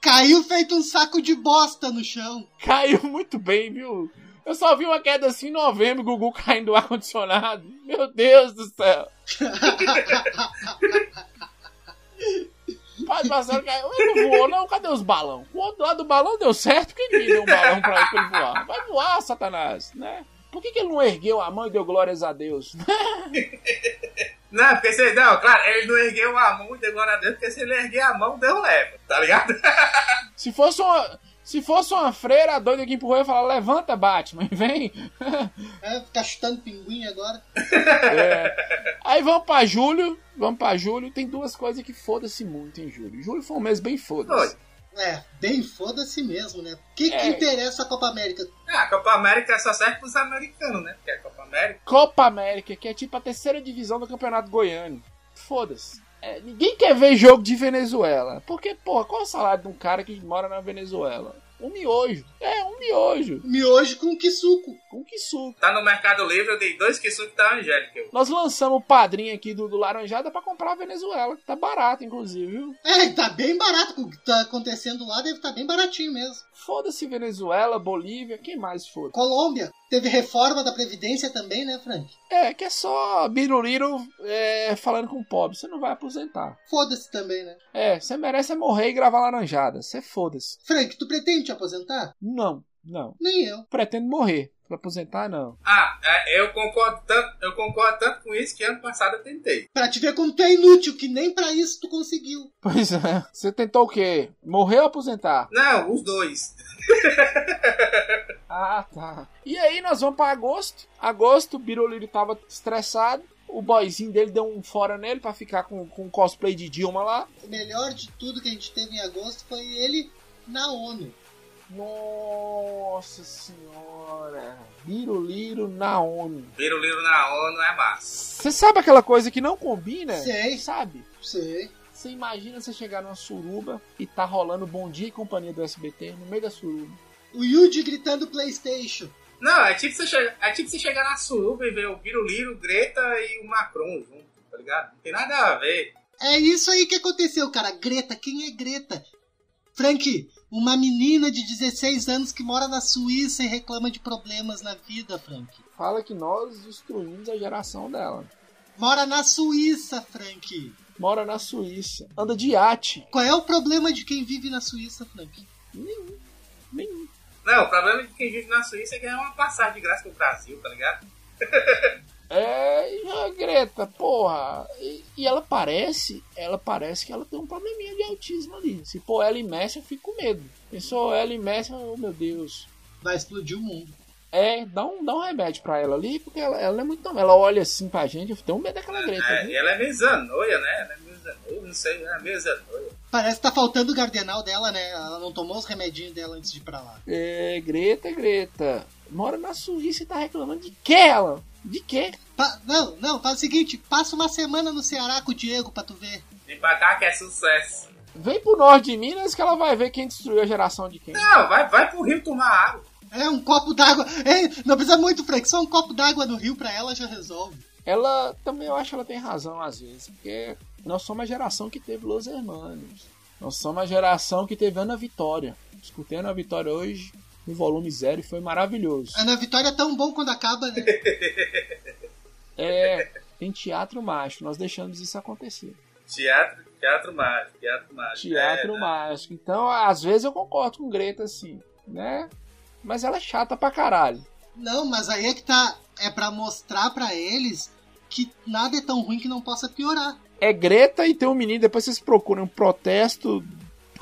Caiu feito um saco de bosta no chão.
Caiu muito bem, viu? Eu só vi uma queda assim em novembro, Gugu caindo do ar-condicionado. Meu Deus do céu. Padre Marcelo caiu. Ele não voou, não. Cadê os balão? O outro lado do balão deu certo. Por que ele deu um balão pra ele, pra ele voar? Vai voar, Satanás, né? Por que, que ele não ergueu a mão e deu glórias a Deus? [LAUGHS]
Não, porque se, não, claro, ele não ergueu a mão e deu glória a Deus, porque se ele erguer a mão, Deus leva, tá ligado?
Se fosse uma, se fosse uma freira doida que empurrou e falar, levanta, Batman, [LAUGHS] vem.
É, ficar chutando pinguim agora.
É. Aí vamos pra julho, vamos pra julho. Tem duas coisas que foda-se muito em julho. Julho foi um mês bem foda-se.
É, bem foda-se mesmo, né? O que, que
É.
interessa a Copa América?
Ah, a Copa América só serve pros americanos, né? Porque a Copa América.
Copa América, que é tipo a terceira divisão do Campeonato Goiano. Foda-se. É, ninguém quer ver jogo de Venezuela. Porque, porra, qual é o salário de um cara que mora na Venezuela? Um miojo. É, um miojo.
Miojo com que suco.
Com que suco.
Tá no Mercado Livre, eu dei dois que suco da Angélica. Eu-
Nós lançamos o padrinho aqui do, do Laranjada pra comprar a Venezuela. que Tá barato, inclusive, viu?
É, tá bem barato. O que tá acontecendo lá deve estar bem baratinho mesmo.
Foda-se Venezuela, Bolívia, quem mais foda?
Colômbia. Teve reforma da Previdência também, né, Frank?
É, que é só Biruliro é, falando com o pobre. Você não vai aposentar.
Foda-se também, né?
É, você merece é morrer e gravar laranjada. Você foda-se.
Frank, tu pretende te aposentar?
Não, não.
Nem eu.
Pretendo morrer. Pra aposentar, não.
Ah, é, eu concordo tanto, eu concordo tanto com isso que ano passado eu tentei.
Pra te ver como tu é inútil, que nem pra isso tu conseguiu.
Pois é. Você tentou o quê? Morrer ou aposentar?
Não, os dois. [LAUGHS]
Ah, tá. E aí nós vamos pra agosto. Agosto, o Biruliro tava estressado. O boyzinho dele deu um fora nele pra ficar com, com cosplay de Dilma lá.
O melhor de tudo que a gente teve em agosto foi ele na ONU.
Nossa senhora. Biruliro na ONU.
Vira o livro na ONU é massa.
Você sabe aquela coisa que não combina?
Sei.
Sabe?
Sei.
Você imagina você chegar numa suruba e tá rolando Bom Dia e Companhia do SBT no meio da suruba.
O Yuji gritando Playstation.
Não, é tipo você, che- é tipo você chegar na suruba e ver o Biruliro, o Greta e o Macron junto, tá ligado? Não tem nada a ver.
É isso aí que aconteceu, cara. Greta, quem é Greta? Frank, uma menina de 16 anos que mora na Suíça e reclama de problemas na vida, Frank.
Fala que nós destruímos a geração dela.
Mora na Suíça, Frank.
Mora na Suíça. Anda de iate.
Qual é o problema de quem vive na Suíça, Frank?
Nenhum. Nenhum.
Não, o problema de quem vive na Suíça é ganhar uma passagem de graça pro Brasil, tá ligado? [LAUGHS]
É, a Greta, porra. E, e ela parece, ela parece que ela tem um probleminha de autismo ali. Se pôr ela e Messi, eu fico com medo. Pensou ela e Messi, oh meu Deus.
Vai explodir o mundo.
É, dá um, dá um remédio pra ela ali, porque ela, ela é muito. Ela olha assim pra gente, eu tenho medo daquela Greta.
É,
viu?
e ela é meio zanoia, né? Ela é meio zanoia, não sei, ela é meio zanoia.
Parece que tá faltando o gardenal dela, né? Ela não tomou os remedinhos dela antes de ir pra lá.
É, Greta, Greta. mora na Suíça e tá reclamando de quê, Alan? De quê?
Pa- não, não, faz o seguinte, passa uma semana no Ceará com o Diego pra tu ver.
Vem pra cá que é sucesso.
Vem pro norte de Minas que ela vai ver quem destruiu a geração de quem.
Não, vai, vai pro rio tomar água.
É, um copo d'água. É, não precisa muito, Frank, só um copo d'água no rio pra ela já resolve.
Ela também, eu acho que ela tem razão às vezes, porque nós somos a geração que teve Los Hermanos. Nós somos a geração que teve Ana Vitória. Escutei Ana Vitória hoje no volume zero e foi maravilhoso.
Ana Vitória é tão bom quando acaba, né?
É, tem teatro mágico, nós deixamos isso acontecer.
Teatro, teatro mágico, teatro mágico.
Teatro
É,
mágico. Então, às vezes eu concordo com Greta, assim, né? Mas ela é chata pra caralho.
Não, mas aí é que tá. É pra mostrar pra eles que nada é tão ruim que não possa piorar.
É Greta e tem um menino, depois vocês procuram um protesto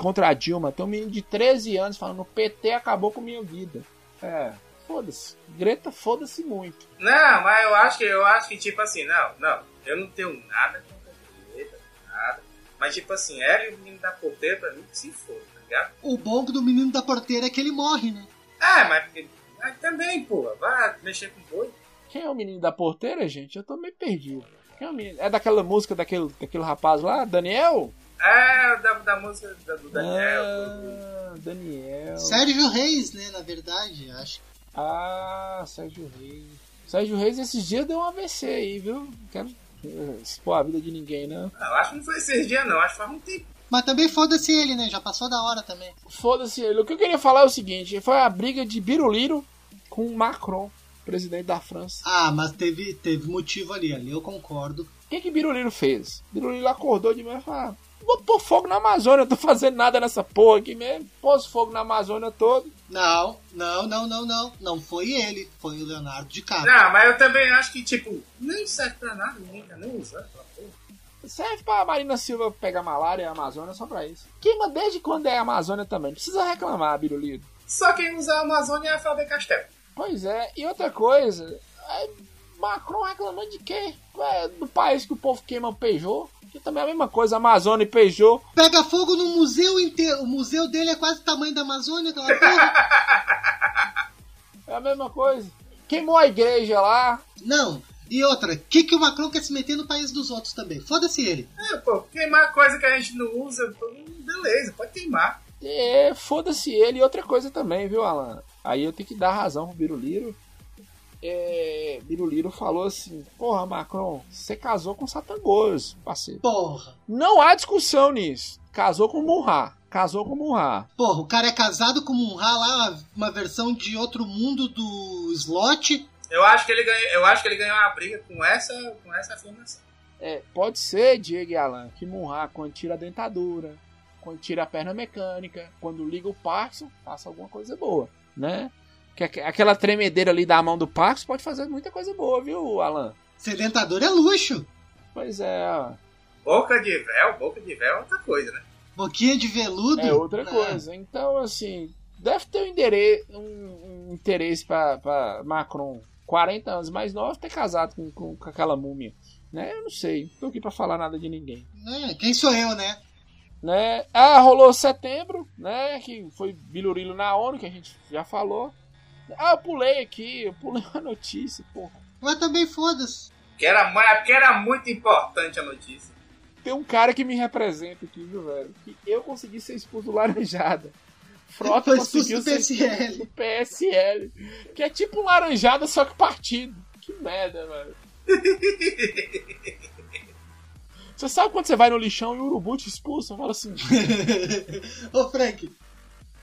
contra a Dilma. Tem um menino de 13 anos falando: o PT acabou com minha vida. É, foda-se. Greta, foda-se muito.
Não, mas eu acho que eu acho que tipo assim, não, não, eu não tenho nada contra a direita, nada. Mas tipo assim, ela e o menino da porteira pra mim que se for, tá ligado?
O bom do menino da porteira é que ele morre, né?
Ah, mas, mas também, pô, vai mexer com boi.
Quem é o menino da porteira, gente? Eu tô meio perdido. Quem é o menino? É daquela música daquele, daquele rapaz lá, Daniel?
É, da, da música da- do Daniel. do-
Ah, Daniel.
Sérgio Reis, né, na verdade, acho.
Ah, Sérgio Reis. Sérgio Reis esses dias deu um AVC aí, viu? Não quero eh, expor a vida de ninguém, né?
Não, eu acho que não foi esses dias, não, acho que faz um tempo.
Mas também foda-se ele, né? Já passou da hora também.
Foda-se ele. O que eu queria falar é o seguinte: foi a briga de Biruliro com Macron, presidente da França.
Ah, mas teve, teve motivo ali, ali eu concordo.
O que, que Biruliro fez? Biruliro acordou de manhã e falou: ah, vou pôr fogo na Amazônia, eu tô fazendo nada nessa porra aqui mesmo. Pôs fogo na Amazônia todo.
Não, não, não, não, não. Não foi ele, foi o Leonardo DiCaprio.
Não, mas eu também acho que, tipo, nem serve pra nada, ninguém tá nem usando porra.
Serve pra Marina Silva pegar malária e a Amazônia só pra isso. Queima desde quando é a Amazônia também. Não precisa reclamar, Biruliro.
Só quem usa a Amazônia é a Faber Castell.
Pois é, e outra coisa, é, Macron reclamando de quê? É, do país que o povo queima o Peugeot. Que também é a mesma coisa, Amazônia e Peugeot.
Pega fogo no museu inteiro. O museu dele é quase o tamanho da Amazônia, aquela porra.
É a mesma coisa. Queimou a igreja lá.
não. E outra, o que, que o Macron quer se meter no país dos outros também? Foda-se ele.
É, pô, queimar coisa que a gente não usa, beleza, pode queimar.
É, foda-se ele. E outra coisa também, viu, Alan? Aí eu tenho que dar razão pro Biruliro. É, Biruliro falou assim: Porra, Macron, você casou com Satangoso, parceiro.
Porra.
Não há discussão nisso. Casou com Munra. Casou com Munra.
Porra, o cara é casado com um Ra lá, uma versão de outro mundo do slot.
Eu acho que ele ganhou, eu acho que ele ganhou uma briga com essa, com essa afirmação.
É, pode ser, Diego e Alan, que Munra, quando tira a dentadura, quando tira a perna mecânica, quando liga o Parkinson, faça alguma coisa boa, né? Que aqu- aquela tremedeira ali da mão do Parkinson pode fazer muita coisa boa, viu, Alan?
Ser dentador é luxo.
Pois é, ó.
Boca de véu, boca de véu é outra coisa, né?
Boquinha de veludo.
É outra
Ah,
coisa. Então, assim, deve ter um, endere- um- um interesse pra, pra Macron, 40 anos mais novo, ter casado com, com, com aquela múmia. Né? Eu não sei. Não tô aqui pra falar nada de ninguém.
né? Quem sou eu, né?
Né? Ah, rolou setembro, né? Que foi Bilurilo na ONU, que a gente já falou. Ah, eu pulei aqui, eu pulei uma notícia, pô.
Mas também foda-se.
Que era, é porque era muito importante a notícia.
Tem um cara que me representa aqui, viu, velho? Que eu consegui ser expulso do Laranjada. Frota
Foi
conseguiu
do
ser expulso
PSL.
do PSL. Que é tipo um Laranjada, só que partido. Que merda, velho. [LAUGHS] Você sabe quando você vai no lixão e o urubu te expulsa? Fala assim, [LAUGHS]
Ô, Frank.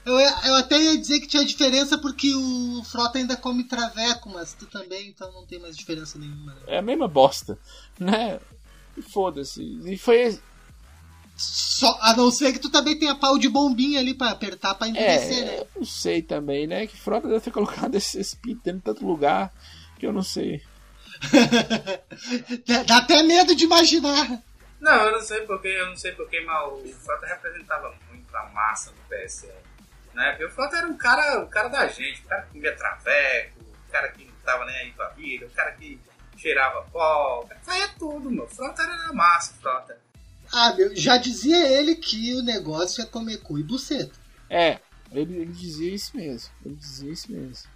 Eu, eu até ia dizer que tinha diferença porque o Frota ainda come traveco, mas tu também, então não tem mais diferença nenhuma. Né?
é a mesma bosta, né? E foda-se. E foi.
Só, a não ser que tu também tenha pau de bombinha ali pra apertar pra endurecer,
É,
né?
eu não sei também, né? Que frota deve ter colocado esse espírito de tanto lugar que eu não sei. [LAUGHS]
Dá até medo de imaginar.
Não, eu não sei porque, eu não sei porque, mas o Frota representava muito a massa do PSL. Né? Porque o Frota era um cara, um cara da gente, o cara que comia traveco, o cara que não tava nem aí pra vida, o cara que cheirava pó, o cara fazia tudo, meu. O Frota era da massa, o Frota.
Ah, meu, já dizia ele que o negócio é comer cu e buceta.
É, ele, ele dizia isso mesmo. Ele dizia isso mesmo.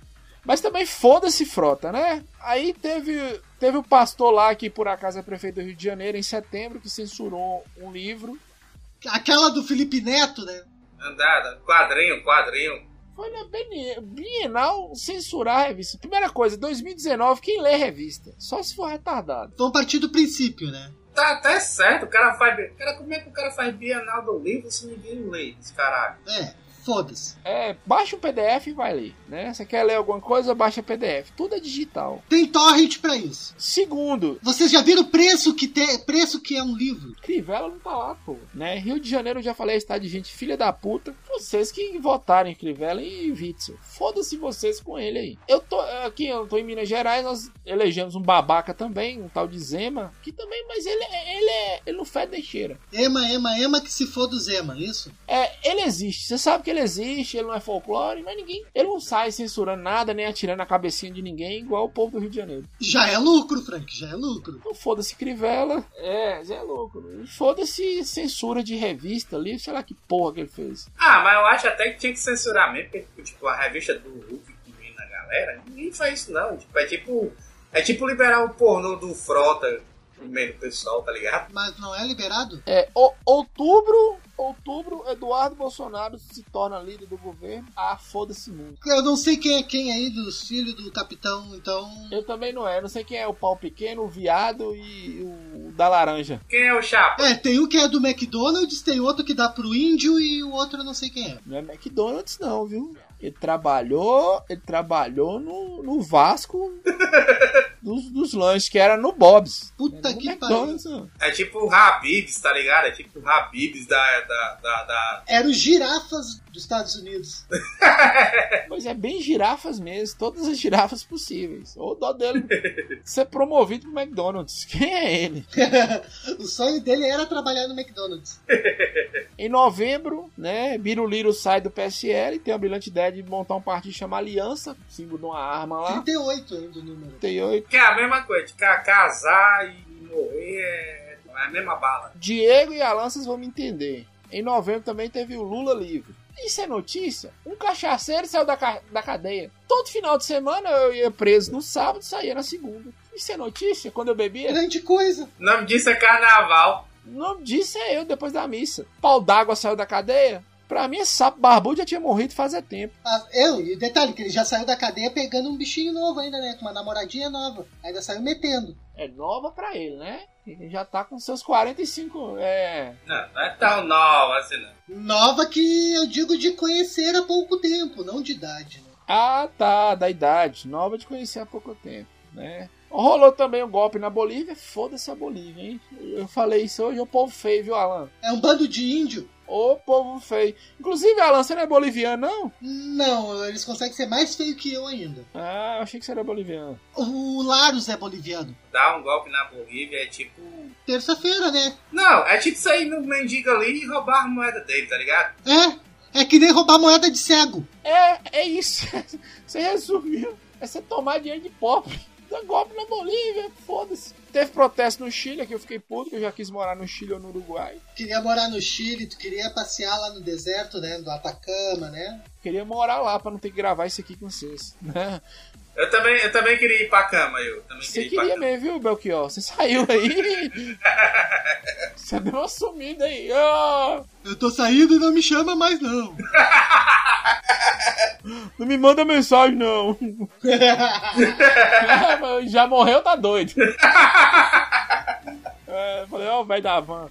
Mas também foda-se frota, né? Aí teve, teve o pastor lá, que por acaso é prefeito do Rio de Janeiro, em setembro, que censurou um livro.
Aquela do Felipe Neto, né?
Andada, quadrinho, quadrinho.
Foi na Bienal censurar a revista. Primeira coisa, 2019, quem lê revista? Só se for retardado.
Vamos partir do princípio, né?
Tá até certo, o cara faz. Cara, como é que o cara faz Bienal do livro se ninguém lê esse caralho?
É, foda-se.
É, baixa o PDF e vai ler, né? Você quer ler alguma coisa, baixa o PDF. Tudo é digital.
Tem torrent pra isso.
Segundo,
Vocês já viram o preço que, te... preço que é um livro?
Crivella não tá lá, pô. Né? Rio de Janeiro eu já falei, está de gente filha da puta. Vocês que votaram em Crivella e Witzel. Foda-se vocês com ele aí. Eu tô aqui, eu tô em Minas Gerais, nós elegemos um babaca também, um tal de Zema, que também, mas ele, é- ele é, ele não fede nem cheira.
Ema, ema, ema que se for do Zema, isso?
É, ele existe, você sabe que ele existe, ele não é folclore, mas ninguém, ele não sai censurando nada, nem atirando na cabecinha de ninguém, igual o povo do Rio de Janeiro.
Já é lucro, Frank, já é lucro.
Então foda-se Crivella. É, Zé é louco. E Foda-se censura de revista ali, sei lá que porra que ele fez.
Ah, mas eu acho até que tinha que censurar mesmo, porque, tipo, a revista do Hulk que vem na galera, ninguém faz isso não. Tipo, é tipo. É tipo liberar o pornô do Frota meio do pessoal, tá ligado?
Mas não é liberado?
É, o- outubro, outubro, Eduardo Bolsonaro se torna líder do governo. Ah, foda-se muito.
Eu não sei quem é quem aí dos filhos do capitão, então.
Eu também não é, não sei quem é o pau pequeno, o viado e o da laranja.
Quem é o Chapa?
É, tem um que é do McDonald's, tem outro que dá pro índio e o outro eu não sei quem é.
Não é McDonald's não, viu? Ele trabalhou, ele trabalhou no, no Vasco [LAUGHS] dos, dos lanches, que era no Bob's.
Puta
era
que
McDonald's, não.
É tipo o Habibs, tá ligado? É tipo o Habibs da, da, da, da-
Era os girafas dos Estados Unidos. [LAUGHS]
Mas é bem girafas mesmo, todas as girafas possíveis. Ou dó dele [LAUGHS] ser promovido pro McDonald's. Quem é ele?
o sonho dele era trabalhar no McDonald's.
Em novembro, né, Biruliro sai do PSL e tem a brilhante ideia de montar um partido chamado Aliança, símbolo de uma arma lá.
38 ainda o número.
38.
Que é a mesma coisa, de ca- casar e morrer é, é a mesma bala.
Diego e Alan, vocês vão me entender. Em novembro também teve o Lula livre. Isso é notícia? Um cachaceiro saiu da, ca- da cadeia. Todo final de semana eu ia preso no sábado e saía na segunda. Isso é notícia? Quando eu bebia?
Grande coisa.
O nome disso é carnaval.
O nome disso é eu depois da missa. Pau d'água saiu da cadeia? Pra mim, esse sapo barbudo já tinha morrido fazia tempo.
Ah, eu, e detalhe, que ele já saiu da cadeia pegando um bichinho novo ainda, né? Com uma namoradinha nova. Ainda saiu metendo.
É nova pra ele, né? Ele já tá com seus 45. É.
Não, não é tão nova assim, não.
Nova que eu digo de conhecer há pouco tempo, não de idade, né?
Ah, tá, da idade. Nova de conhecer há pouco tempo, né? Rolou também um golpe na Bolívia. Foda-se a Bolívia, hein? Eu falei isso hoje, o povo feio, viu, Alan?
É um bando de índio.
Ô povo feio. Inclusive, Alan, você não é boliviano, não?
Não, eles conseguem ser mais feio que eu ainda.
Ah, eu achei que você era boliviano.
O Larus é boliviano.
Dar um golpe na Bolívia é tipo.
Terça-feira, né?
Não, é tipo sair no mendigo ali e roubar a moeda dele, tá ligado?
É, é que nem roubar moeda de cego.
É, é isso. [LAUGHS] Você resumiu. É você tomar dinheiro de pobre. Dá golpe na Bolívia, foda-se. Teve protesto no Chile, que eu fiquei puto, que eu já quis morar no Chile ou no Uruguai.
Queria morar no Chile, tu queria passear lá no deserto, né? Do Atacama, né?
Queria morar lá pra não ter que gravar isso aqui com vocês, né?
Eu também, eu também queria ir pra cama, eu. Também
Você
queria
queria mesmo, viu, Belchior? Você saiu aí. [LAUGHS] Você deu uma sumida aí. Ah,
Eu tô saindo e não me chama mais, não. [LAUGHS]
não me manda mensagem, não. [LAUGHS] Ah, Já morreu, tá doido. É, falei, ó, o velho da van.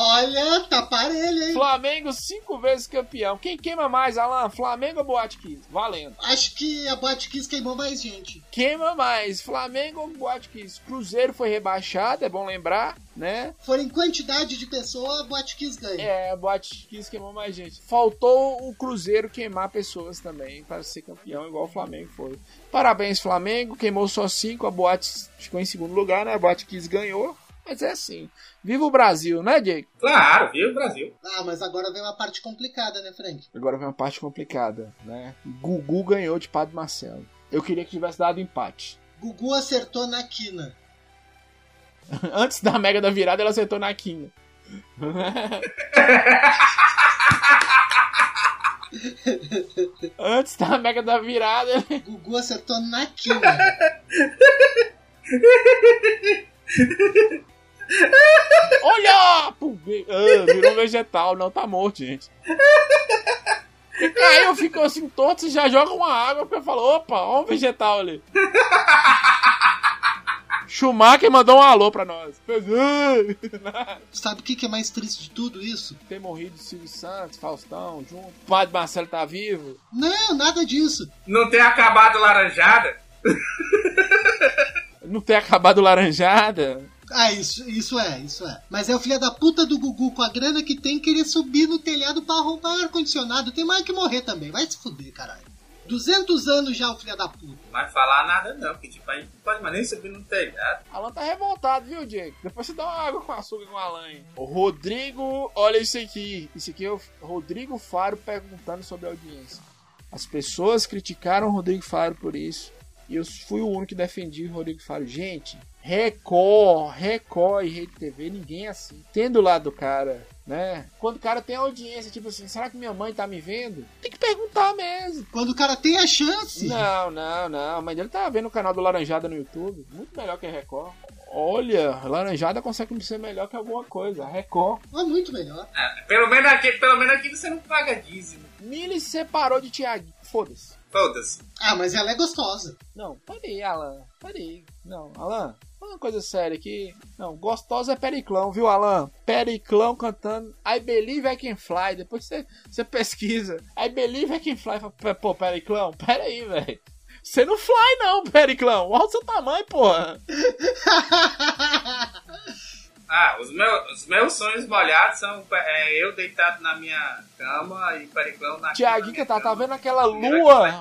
Olha, tá parelho, hein?
Flamengo cinco vezes campeão. Quem queima mais, Alan? Flamengo ou Boate Kiss? Valendo.
Acho que a Boate Kiss queimou mais gente.
Queima mais, Flamengo ou Boate Kiss? Cruzeiro foi rebaixado, é bom lembrar, né?
For em quantidade de pessoa, a Boate Kiss ganha.
É, a Boate Kiss queimou mais gente. Faltou o Cruzeiro queimar pessoas também para ser campeão, igual o Flamengo foi. Parabéns, Flamengo. Queimou só cinco, a Boate ficou em segundo lugar, né? A Boate Kiss ganhou. Mas é assim. Viva o Brasil, né, Jake?
Claro, viu, Brasil?
Ah, mas agora vem uma parte complicada, né, Frank?
Agora vem uma parte complicada, né? Gugu ganhou de Padre Marcelo. Eu queria que tivesse dado empate.
Gugu acertou na quina. [LAUGHS]
Antes da mega da virada, ela acertou na quina. [LAUGHS] Antes da Mega da virada.
Gugu acertou na quina. [LAUGHS]
Olha! Pum, ah, virou vegetal, não tá morto, gente. E caiu, ficou assim torto, você já joga uma água porque falou, opa, ó um vegetal ali. Schumacher mandou um alô pra nós. "Ah!"
Sabe o que, que é mais triste de tudo isso?
Tem morrido Silvio Santos, Faustão, junto. O padre Marcelo tá vivo.
Não, nada disso.
Não tem acabado laranjada?
Não tem acabado laranjada.
Ah, isso, isso é, isso é. Mas é o filho da puta do Gugu com a grana que tem querer subir no telhado pra roubar ar-condicionado. Tem mais que morrer também. Vai se fuder, caralho. 200 anos já o filho da puta.
Não vai falar nada não, porque tipo, a gente não pode mais nem subir no telhado.
Alan tá revoltado, viu, Diego? Depois você dá uma água com açúcar com o Alan. hein? O Rodrigo, olha isso aqui. Isso aqui é o Rodrigo Faro perguntando sobre a audiência. As pessoas criticaram o Rodrigo Faro por isso. E eu fui o único que defendi o Rodrigo Faro. Gente, Record, Record e Rede TV, ninguém é assim. Tendo lá do cara, né? Quando o cara tem audiência, tipo assim, será que minha mãe tá me vendo? Tem que perguntar mesmo.
Quando o cara tem a chance.
Não, não, não. A mãe dele tá vendo o canal do Laranjada no YouTube. Muito melhor que a Record. Olha, Laranjada consegue ser melhor que alguma coisa. A Record.
É muito melhor.
Ah, Pelo menos aqui, pelo menos aqui você não paga dízimo.
Mili se separou de Thiago. Foda-se.
Foda-se.
Ah, mas ela é gostosa.
Não, parei, Alan. Parei. Não, Alan. Fala uma coisa séria aqui. Não, gostosa é Periclão, viu, Alan? Periclão cantando I Believe I Can Fly. Depois você, você pesquisa. I Believe I Can Fly. Pô, Periclão, pera aí, velho. Você não fly não, Periclão. Olha o seu tamanho, porra. [LAUGHS]
Ah, os meus, os meus sonhos molhados são é, eu deitado na minha cama e Periclão na
Tiaguinho,
na
tá, tá vendo aquela lua?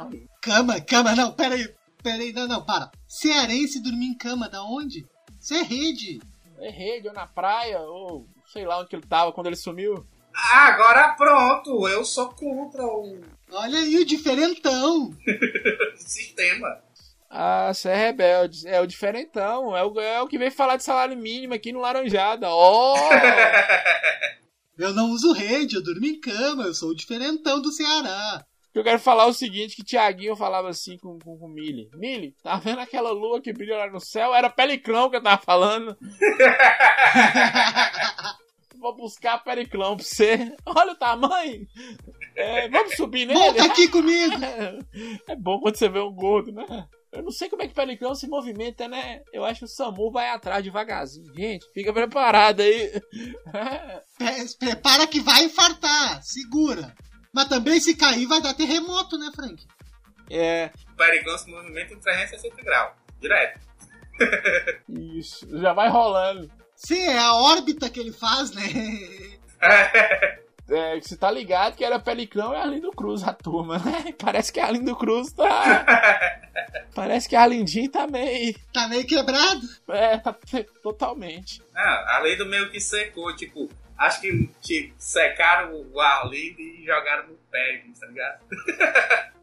coisa.
Cama, cama, não, peraí. Peraí, não, não, para. Cearense dormir em cama, da onde? Isso é rede.
É rede, ou na praia, ou sei lá onde ele tava quando ele sumiu.
Ah, agora pronto, eu sou contra o
Olha aí o diferentão. [LAUGHS]
sistema.
Ah, você é rebelde. É o diferentão. É o, é o que veio falar de salário mínimo aqui no Laranjada. Ó! [LAUGHS]
Eu não uso rede, eu durmo em cama, eu sou o diferentão do Ceará.
Eu quero falar o seguinte, que Tiaguinho falava assim com, com, com o Mili. Mili, tá vendo aquela lua que brilha lá no céu? Era Peliclão que eu tava falando. [LAUGHS] Vou buscar Periclão pra você. Olha o tamanho. É, vamos subir nele?
Volta aqui comigo. [LAUGHS]
É bom quando você vê um gordo, né? Eu não sei como é que o Pelicão se movimenta, né? Eu acho que o Samu vai atrás devagarzinho. Gente, fica preparado aí. [LAUGHS]
Pre- Prepara que vai infartar, segura. Mas também se cair vai dar terremoto, né, Frank?
É,
O Periclão se movimenta em 360 graus. Direto. [LAUGHS]
isso. Já vai rolando.
Sim, é a órbita que ele faz, né? [LAUGHS]
É, você tá ligado que era Pelicão e Arlindo Cruz a turma, né? [LAUGHS] Parece que a Arlindo Cruz tá. [LAUGHS] Parece que a Arlindinho tá meio.
Tá meio quebrado.
É, tá [LAUGHS] totalmente.
Não, além do meio que secou, tipo, acho que tipo, secaram o Arlindo e jogaram no Péricles, tá ligado?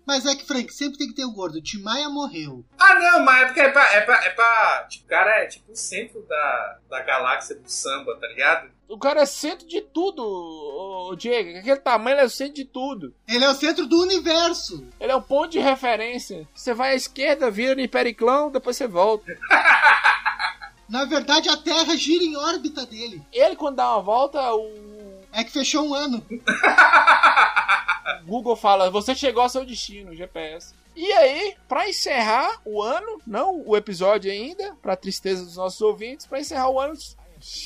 Mas é que, Frank, sempre tem que ter o gordo. Timaya morreu.
Ah, não, mas é porque é pra. É pra, é pra tipo, o cara é tipo o centro da, da galáxia do samba, tá ligado?
O cara é centro de tudo, ô, Diego. Aquele tamanho ele é o centro de tudo.
Ele é o centro do universo.
Ele é o ponto de referência. Você vai à esquerda, vira em Periclão, depois você volta. [LAUGHS]
Na verdade, a Terra gira em órbita dele.
Ele, quando dá uma volta, o
É que fechou um ano. [LAUGHS]
Google fala: Você chegou ao seu destino, GPS. E aí, pra encerrar o ano, não o episódio ainda, pra tristeza dos nossos ouvintes, pra encerrar o ano,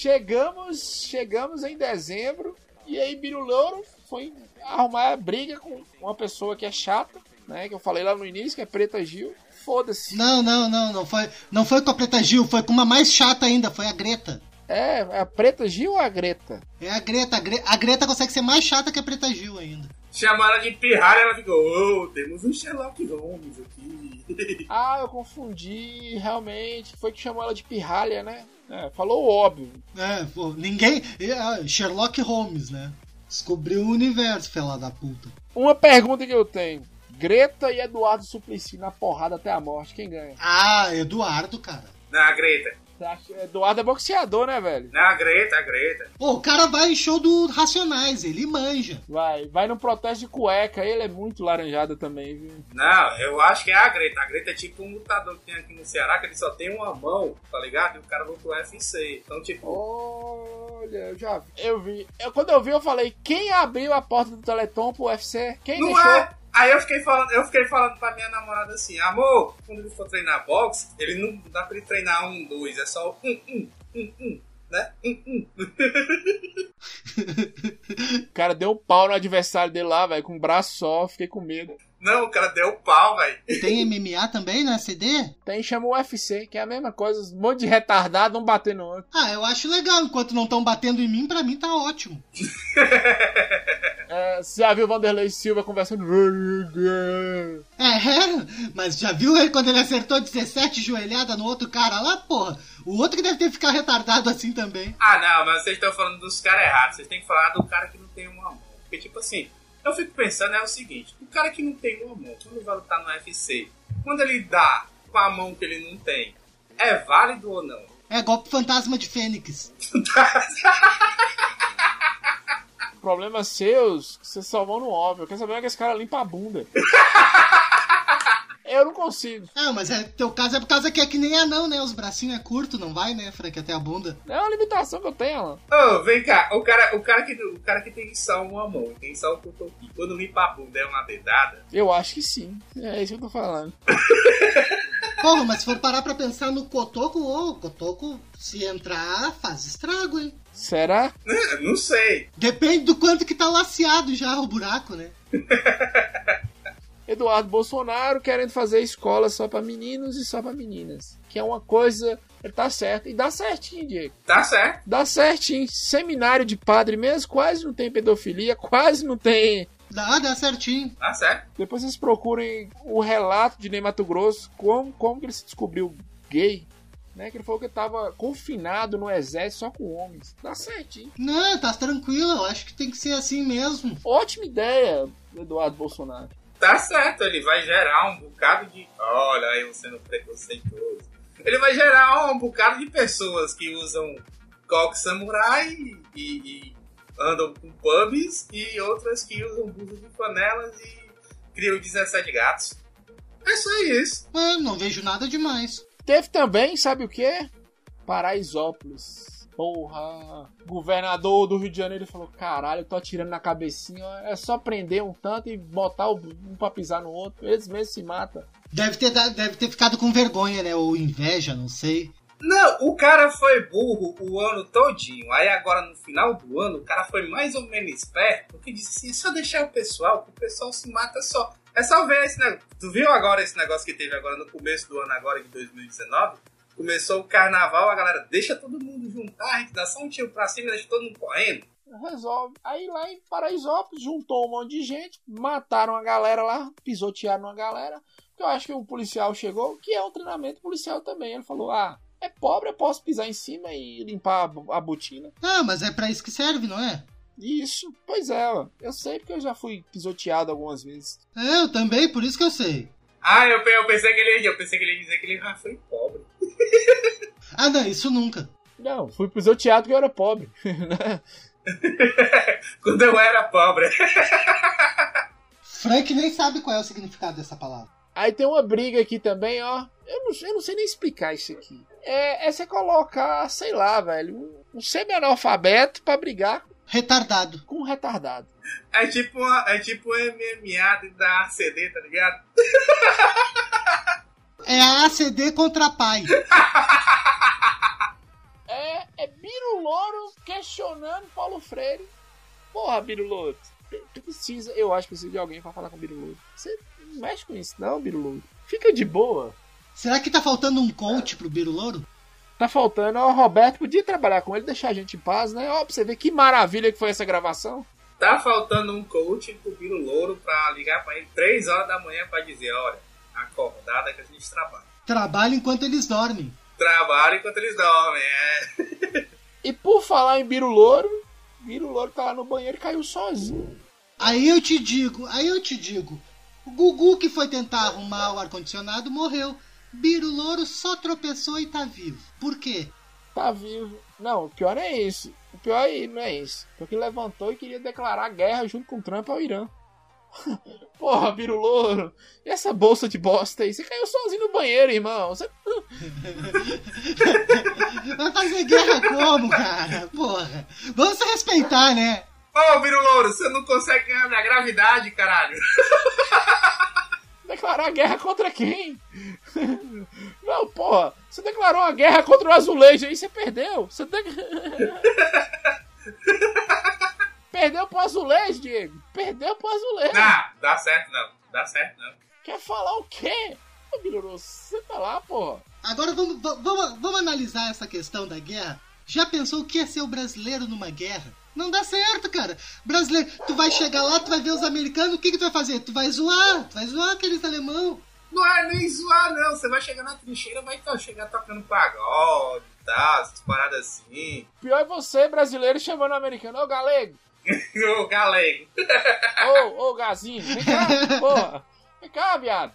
chegamos, chegamos em dezembro. E aí, Biro Louro foi arrumar briga com uma pessoa que é chata, né? Que eu falei lá no início, que é Preta Gil. Foda-se.
Não, não, não, não foi, não foi com a Preta Gil, foi com uma mais chata ainda, foi a Greta.
É, é a Preta Gil ou a Greta?
É a Greta, a, Gre- a Greta consegue ser mais chata que a Preta Gil ainda.
Chamaram ela de pirralha ela ficou, ô, temos um Sherlock Holmes aqui. [LAUGHS]
Ah, eu confundi, realmente. Foi que chamou ela de pirralha, né? É, falou o óbvio.
É, pô, ninguém. é, Sherlock Holmes, né? Descobriu o universo, fela da puta.
Uma pergunta que eu tenho. Greta e Eduardo Suplicy na porrada até a morte, quem ganha?
Ah, Eduardo, cara.
Não, a Greta.
Eduardo é boxeador, né, velho?
Não, a Greta, a Greta.
Pô, o cara vai em show do Racionais, ele manja.
Vai, vai num protesto de cueca, ele é muito laranjada também, viu?
Não, eu acho que é a Greta. A Greta é tipo um lutador que tem aqui no Ceará, que ele só tem uma mão, tá ligado? E o cara lutou UFC. Então, tipo.
Olha, eu já vi. Eu vi. Eu, quando eu vi, eu falei, quem abriu a porta do Teleton pro UFC? Quem
Não
deixou?
é. Aí eu fiquei falando, eu fiquei falando pra minha namorada assim, amor, quando ele for treinar boxe, ele não dá pra ele treinar um, dois, é só um, um, um, um, né? Um, um. [LAUGHS]
O cara deu pau no adversário dele lá, velho, com um braço só, fiquei com medo.
Não, o cara deu pau, velho.
Tem MMA também na CD?
Tem chama o UFC, que é a mesma coisa, um monte de retardado, um batendo no outro.
Ah, eu acho legal. Enquanto não estão batendo em mim, pra mim tá ótimo. [LAUGHS]
É, você já viu o Vanderlei Silva conversando?
É, [LAUGHS] mas já viu ele quando ele acertou 17 joelhadas no outro cara lá, porra? O outro que deve ter ficado retardado assim também.
Ah, não, mas vocês estão falando dos caras errados. Vocês têm que falar do cara que não tem uma mão. Porque, tipo assim, eu fico pensando é o seguinte: o cara que não tem uma mão, quando vai lutar no UFC, quando ele dá com a mão que ele não tem, é válido ou não?
É golpe fantasma de Fênix. [LAUGHS]
Problemas seus, vocês só vão no óbvio. Eu quero saber como é que esse cara limpa a bunda. [LAUGHS] Eu não consigo.
É, mas é, teu caso é por causa que é que nem anão, né? Os bracinhos é curto, não vai, né, Frank? Até a bunda.
É uma limitação que eu tenho, mano.
Ô, vem cá, o cara, o, cara que, o cara que tem só uma mão, tem só o cotoquinho, quando limpa a bunda é uma dedada,
Eu acho que sim. É isso que eu tô falando. [LAUGHS]
Porra, mas se for parar pra pensar no cotoco, ô, o cotoco, se entrar, faz estrago, hein?
Será?
né, não sei.
Depende do quanto que tá laceado já o buraco, né? [LAUGHS]
Eduardo Bolsonaro querendo fazer escola só pra meninos e só pra meninas. Que é uma coisa. Ele tá certo. E dá certinho, Diego.
Tá certo.
Dá certinho. Seminário de padre mesmo, quase não tem pedofilia, quase não tem.
Dá, dá certinho.
Tá certo.
Depois vocês procurem o relato de Ney Mato Grosso, como, como que ele se descobriu gay. Né, que ele falou que tava confinado no exército só com homens. Dá certinho.
Não, tá tranquilo, eu acho que tem que ser assim mesmo.
Ótima ideia, Eduardo Bolsonaro.
Tá certo, ele vai gerar um bocado de. Olha eu sendo preconceituoso. Ele vai gerar um bocado de pessoas que usam coque samurai e, e andam com pubs e outras que usam blusas de panelas e criam 17 gatos. É só isso.
Ah, não vejo nada demais.
Teve também, sabe o que? Paraisópolis. Porra, governador do Rio de Janeiro falou: caralho, eu tô atirando na cabecinha, é só prender um tanto e botar um pra pisar no outro. Eles mesmos se matam.
Deve ter, deve ter ficado com vergonha, né? Ou inveja, não sei.
Não, o cara foi burro o ano todinho. Aí agora no final do ano, o cara foi mais ou menos esperto, porque disse assim, é só deixar o pessoal, que o pessoal se mata só. É só ver esse negócio. Tu viu agora esse negócio que teve agora no começo do ano, agora de 2019? Começou o carnaval, a galera deixa todo mundo juntar, a gente dá só um tiro pra cima deixa todo mundo correndo.
Resolve. Aí lá em Paraisópolis juntou um monte de gente, mataram a galera lá, pisotearam a galera. Eu acho que o policial chegou, que é um treinamento policial também. Ele falou: ah, é pobre, eu posso pisar em cima e limpar a bo- a botina.
Ah, mas é pra isso que serve, não é?
Isso, pois é, eu sei porque eu já fui pisoteado algumas vezes.
É, eu também, por isso que eu sei.
Ah, eu, eu pensei que ele eu pensei que ele ia dizer que ele já foi pobre. [LAUGHS]
Ah, não, isso nunca.
Não, fui pisoteado porque eu era pobre. [LAUGHS] né? [LAUGHS]
Quando eu era pobre.
Frank nem sabe qual é o significado dessa palavra.
Aí tem uma briga aqui também, ó. Eu não, eu não sei nem explicar isso aqui. É, é você colocar, sei lá, velho, um, um semi-analfabeto pra brigar
Retardado.
com um retardado.
É tipo, é tipo MMA da ACD, tá ligado?
É a ACD contra pai. [LAUGHS]
É, é Biro Louro questionando Paulo Freire. Porra, Biro Louro. Tu precisa, eu acho que precisa de alguém pra falar com o Biro Louro. Você mexe com isso, não, Biro Louro. Fica de boa.
Será que tá faltando um coach pro Biro Louro?
Tá faltando, ó, o Roberto podia trabalhar com ele, deixar a gente em paz, né? Ó, pra você ver que maravilha que foi essa gravação.
Tá faltando um coach pro Biro Louro pra ligar pra ele 3 horas da manhã pra dizer, olha, acordada que a gente trabalha.
Trabalha enquanto eles dormem.
Trabalha enquanto eles dormem, é.
E por falar em Biro Louro, Biro Louro tá lá no banheiro e caiu sozinho.
Aí eu te digo, aí eu te digo. O Gugu que foi tentar arrumar o ar-condicionado morreu. Biro Louro só tropeçou e tá vivo. Por quê?
Tá vivo. Não, o pior é isso. O pior aí não é isso. Porque levantou e queria declarar guerra junto com o Trump ao Irã. [LAUGHS] Porra, Biro Louro. E essa bolsa de bosta aí? Você caiu sozinho no banheiro, irmão. Você... [LAUGHS]
Vai fazer guerra como, cara? Porra. Vamos se respeitar, né?
Ô, Biro Louro, você não consegue ganhar da gravidade, caralho. [LAUGHS]
Declarar guerra contra quem? [LAUGHS] Não, porra. Você declarou uma guerra contra o azulejo aí, você perdeu. Você de... [LAUGHS] Perdeu pro azulejo, Diego. Perdeu pro azulejo.
Não, dá certo não. Dá certo não.
Quer falar o quê? Ô, Biloroso, você tá lá, porra.
Agora vamos, va- vamos, vamos analisar essa questão da guerra. Já pensou o que é ser o brasileiro numa guerra? Não dá certo, cara. Brasileiro, tu vai chegar lá, tu vai ver os americanos, o que, que tu vai fazer? Tu vai zoar, tu vai zoar aqueles alemão.
Não é nem zoar, não. Você vai chegar na trincheira, vai to- chegar tocando pagode e tal, essas paradas assim.
Pior é você, brasileiro, chamando o americano. Ô, galego. [LAUGHS]
Ô, galego.
Ô, ô, gazinho. Vem cá, [LAUGHS] porra. Vem cá, viado.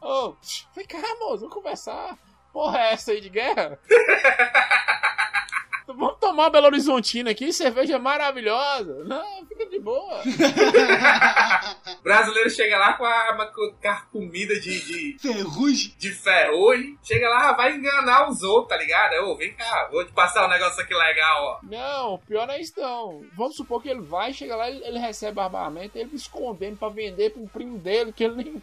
Ô, vem cá, moço. Vamos conversar. Porra, é essa aí de guerra? [LAUGHS] Vamos tomar Belo Horizontina aqui, cerveja maravilhosa. Não, fica de boa.
O [LAUGHS] brasileiro chega lá com a arma co- carcomida de, de,
Ferrugem.
de ferrugem. Chega lá, vai enganar os outros, tá ligado? Ô, vem cá, vou te passar um negócio aqui legal, ó.
Não, pior não é isso não. Vamos supor que ele vai, chega lá, ele, ele recebe armamento, ele escondendo pra vender um primo dele, que ele nem... [LAUGHS]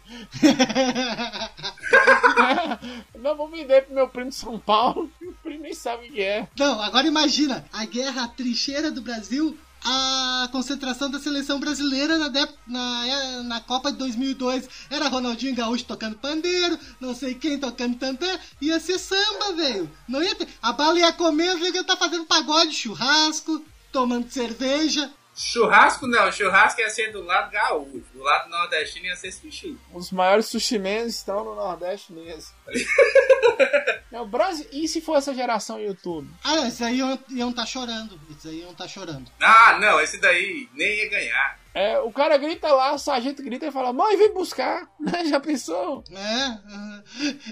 [LAUGHS] não, vou vender pro meu primo de São Paulo, o nem sabe o que é.
Não, agora imagina a guerra, trincheira do Brasil, a concentração da seleção brasileira na, dep- na, na Copa de 2002. Era Ronaldinho Gaúcho tocando pandeiro, não sei quem tocando tantã, ia ser samba, velho. Não ia ter. A bala ia comer, os ia estar fazendo pagode, churrasco, tomando cerveja.
Churrasco não, churrasco ia ser do lado gaúcho. Do lado nordestino ia ser sushi.
Os maiores sushi estão no Nordeste mesmo. [LAUGHS] Não, Brasil... E se for essa geração YouTube?
Ah, esses aí iam estar chorando. Esses aí iam estar chorando.
Ah, não, esse daí nem ia ganhar.
É, o cara grita lá, o sargento grita e fala, mãe, vem buscar. [LAUGHS] Já pensou?
É, aham.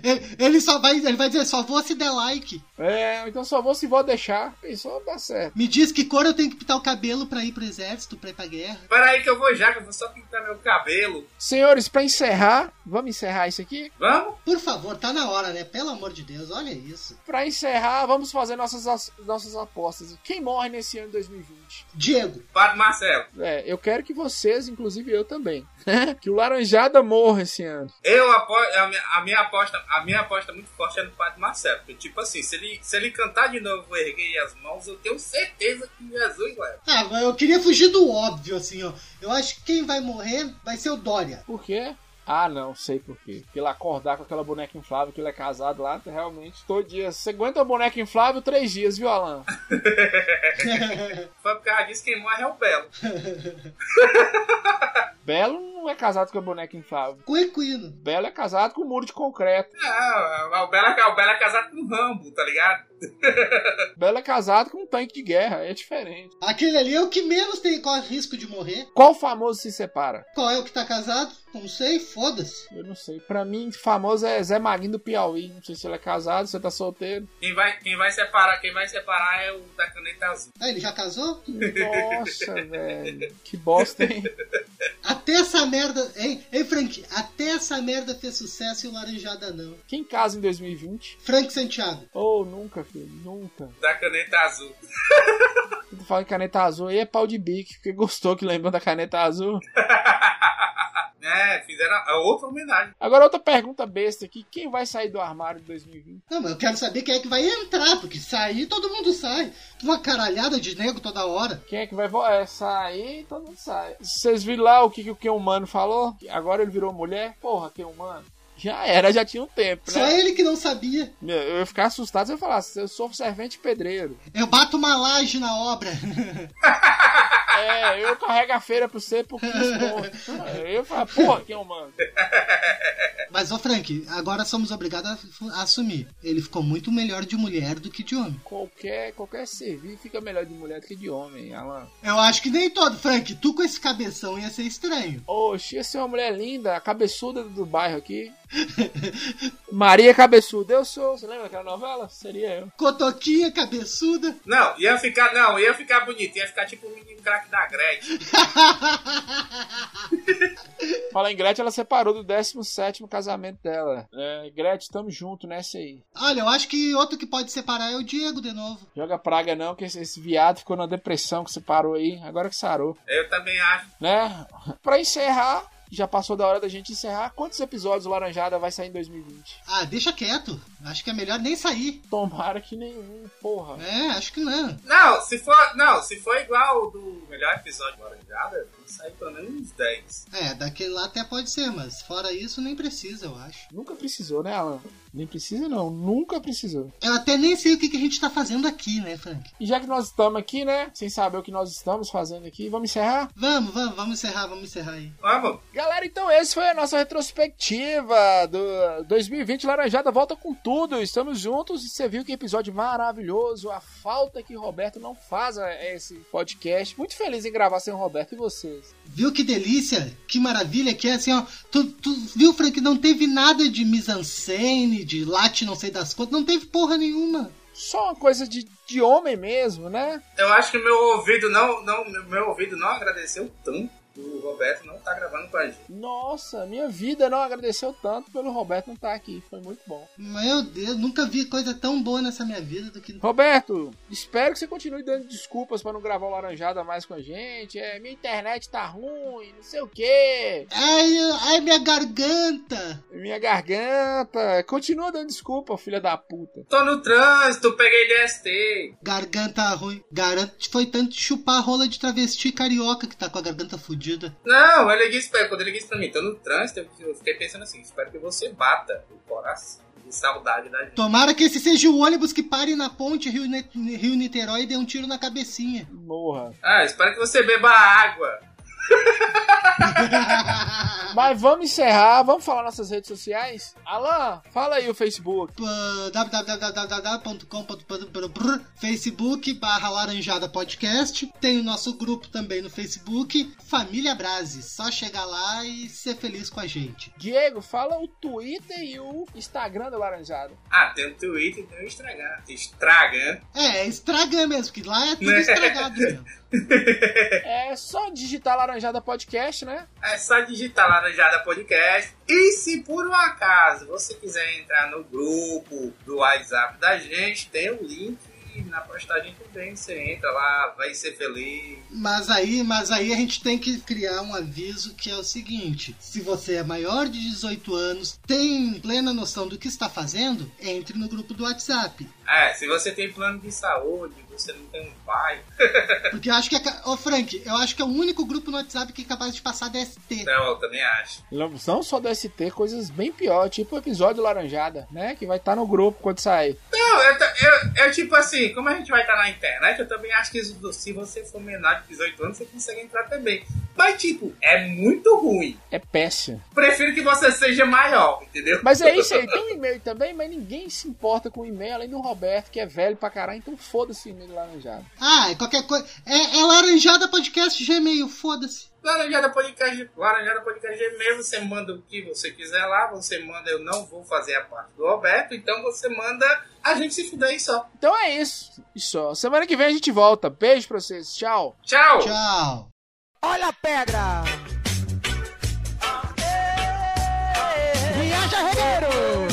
ele, ele só vai, ele vai dizer, só vou se der like.
É, então só vou se vou deixar. Pensou, dá certo.
Me diz que cor eu tenho que pintar o cabelo pra ir pro exército, pra ir pra guerra.
Pera aí que eu vou já, que eu vou só pintar meu cabelo.
Senhores, pra encerrar, vamos encerrar isso aqui?
Vamos?
Por favor, tá na hora, né? Pelo amor de Deus, olha isso.
Pra encerrar, vamos fazer nossas, as- nossas apostas. Quem morre nesse ano de 2020?
Diego,
Padre Marcelo.
É, eu quero que vocês, inclusive eu também, [LAUGHS] que o Laranjada morra esse ano.
Eu aposto, a minha, a minha aposta, a minha aposta muito forte é no Padre Marcelo. Porque, tipo assim, se ele, se ele cantar de novo erguer as mãos, eu tenho certeza que Jesus leva.
ah, mas eu queria fugir do óbvio, assim, ó. Eu acho que quem vai morrer vai ser o Dória.
Por quê? Ah, não, sei por quê. Porque ele acordar com aquela boneca inflável que ele é casado lá, realmente, todo dia. Você aguenta a boneca inflável três dias, viu, Alan? [LAUGHS]
Foi por causa disso que quem morre é o Belo.
Belo não é casado com a boneca inflável.
Com equino.
Belo é casado com um muro de concreto.
Ah, o Belo, é- o Belo é casado com o Rambo, tá ligado? [LAUGHS]
Belo é casado com um tanque de guerra, é diferente.
Aquele ali é o que menos tem corre risco de morrer.
Qual famoso se separa?
Qual é o que tá casado? Não sei, foda-se.
Eu não sei. Pra mim, famoso é Zé Maguinho do Piauí. Não sei se ele é casado, se ele tá solteiro.
Quem vai, quem vai separar, quem vai separar é o da caneta azul.
Ah, ele já casou?
Nossa, [LAUGHS] velho. Que bosta, hein?
Até essa merda. Hein, hein, Frank? Até essa merda fez sucesso e o Laranjada não.
Quem casa em 2020?
Frank Santiago.
Oh, nunca, filho. Nunca.
Da caneta azul. [LAUGHS]
Quando fala em caneta azul, aí é pau de bique. Porque gostou que lembrou da caneta azul. [LAUGHS] [LAUGHS]
É, fizeram a outra homenagem.
Agora, outra pergunta besta aqui. Quem vai sair do armário em 2020?
Não, mas eu quero saber quem é que vai entrar, porque sair todo mundo sai. Uma caralhada de nego toda hora.
Quem é que vai é, sair? Todo mundo sai. Vocês viram lá o que, que o Ken Humano falou? Agora ele virou mulher? Porra, Ken Humano. Já era, já tinha um tempo,
Só
né?
ele que não sabia.
Meu, Eu ia ficar assustado se eu falasse, eu sou servente pedreiro.
Eu bato uma laje na obra. [LAUGHS]
É, eu carrego a feira pro você por 15 pontos. É, Eu falo, porra, Ken Humano.
Mas, ô Frank, agora somos obrigados a, a assumir. Ele ficou muito melhor de mulher do que de homem.
Qualquer, qualquer serviço fica melhor de mulher do que de homem, Alan.
Eu acho que nem todo. Frank, tu com esse cabeção ia ser estranho.
Oxe, ia ser uma mulher linda, a cabeçuda do bairro aqui. Maria Cabeçuda, eu sou. Você lembra daquela novela? Seria eu.
Cotoquinha cabeçuda.
Não, ia ficar, não, ia ficar bonito, ia ficar tipo o menino craque da Gretchen. [LAUGHS]
Fala em Gretchen, ela separou do 17 casamento dela. É, Gretchen, tamo junto nessa aí.
Olha, eu acho que outro que pode separar é o Diego de novo.
Joga praga não, que esse, esse viado ficou na depressão que separou aí. Agora que sarou.
Eu também acho.
Né? Pra encerrar, já passou da hora da gente encerrar. Quantos episódios Laranjada vai sair em 2020?
Ah, deixa quieto. Acho que é melhor nem sair.
Tomara que nenhum, porra.
É, acho que não.
Não, se for, não, se for igual o do melhor episódio de Laranjada, sair pelo menos uns 10.
É, daquele lá até pode ser, mas fora isso nem precisa, eu acho.
Nunca precisou, né, Alan? Nem precisa não, nunca precisou.
Eu até nem sei o que, que a gente tá fazendo aqui, né, Frank?
E já que nós estamos aqui, né, sem saber o que nós estamos fazendo aqui, vamos encerrar?
Vamos, vamos, vamos encerrar, vamos encerrar aí.
Vamos.
Galera, então esse foi a nossa retrospectiva do 2020 Laranjada volta com tudo. Estamos juntos e você viu que episódio maravilhoso. A falta que Roberto não faz a esse podcast. Muito feliz em gravar sem o Roberto e vocês.
Viu que delícia? Que maravilha que é assim, ó. Tu, tu viu, Frank? Não teve nada de mise-en-scène, de late não sei das quantas. Não teve porra nenhuma.
Só uma coisa de, de homem mesmo, né?
Eu acho que meu ouvido não, não, meu ouvido não agradeceu tanto. O Roberto não tá gravando com a gente.
Nossa, minha vida não agradeceu tanto pelo Roberto não estar aqui. Foi muito bom.
Meu Deus, nunca vi coisa tão boa nessa minha vida do que.
Roberto, espero que você continue dando desculpas para não gravar o Laranjada mais com a gente. É, minha internet tá ruim, não sei o quê.
Ai, ai, minha garganta.
Minha garganta. Continua dando desculpa, filha da puta.
Tô no trânsito, peguei DST.
Garganta ruim. Garante foi tanto chupar a rola de travesti carioca que tá com a garganta fudida.
Não, ele disse pra, quando ele disse pra mim, tô no trânsito, eu fiquei pensando assim, espero que você bata o coração de saudade da gente.
Tomara que esse seja o ônibus que pare na ponte Rio, Rio Niterói e dê um tiro na cabecinha.
Morra.
Ah, espero que você beba água.
Mas vamos encerrar, vamos falar nossas redes sociais? Alan, fala aí o Facebook.
www.com.br Facebook barra Laranjada Podcast. Tem o nosso grupo também no Facebook, Família Brase. Só chegar lá e ser feliz com a gente.
Diego, fala o Twitter e o Instagram do Laranjada.
Ah, tem o Twitter e tem o Instagram. Estragan.
É, Estragan mesmo, que lá é tudo estragado mesmo. [LAUGHS]
É só digitar Laranjada Podcast, né?
É só digitar Laranjada Podcast. E se por um acaso você quiser entrar no grupo do WhatsApp da gente, tem o link na postagem também. Você entra lá, vai ser feliz.
Mas aí, mas aí a gente tem que criar um aviso que é o seguinte: se você é maior de 18 anos, tem plena noção do que está fazendo, entre no grupo do WhatsApp.
É, se você tem plano de saúde, você não tem um pai. [LAUGHS]
Porque eu acho que é. Ô, Frank, eu acho que é o único grupo no WhatsApp que é capaz de passar DST.
Não, eu também acho.
Não só DST, coisas bem piores, tipo o episódio Laranjada, né? Que vai estar no grupo quando sair.
Não, eu, eu, eu, tipo assim, como a gente vai estar na internet, eu também acho que se você for menor de 18 anos, você consegue entrar também. Mas, tipo, é muito ruim.
É péssimo.
Prefiro que você seja maior, entendeu?
Mas é [LAUGHS] isso aí, tem um e-mail também, mas ninguém se importa com o e-mail, além do Roberto, que é velho pra caralho, então foda-se o e-mail laranjado.
Ah, qualquer coisa. É, é laranjada podcast Gmail, foda-se.
Laranjada Podcast, Laranjada Podcast Gmail, você manda o que você quiser lá, você manda, eu não vou fazer a parte do Roberto, então você manda a gente se fuder e só.
Então é isso, e só. Semana que vem a gente volta. Beijo pra vocês, tchau.
Tchau.
Tchau.
Olha a pedra! Viaja, regueiro!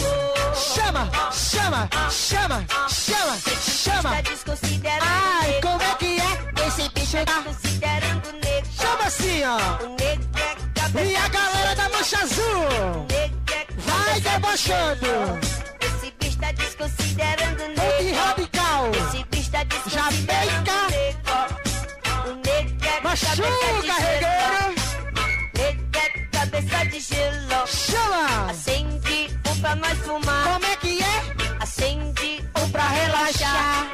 Chama, chama, chama, chama, chama! Ai, como é que é esse bicho tá
considerando negro?
Chama assim, ó!
É
E a galera da mancha azul!
É
Vai debochando!
Esse bicho tá desconsiderando negro.
radical!
Esse bicho tá desconsiderando negro. O negro de
Machuca, regueiro!
Negro é cabeça de gelo.
Chama!
Acende um pra nós fumar.
Como é que é?
Acende um
Pra relaxar!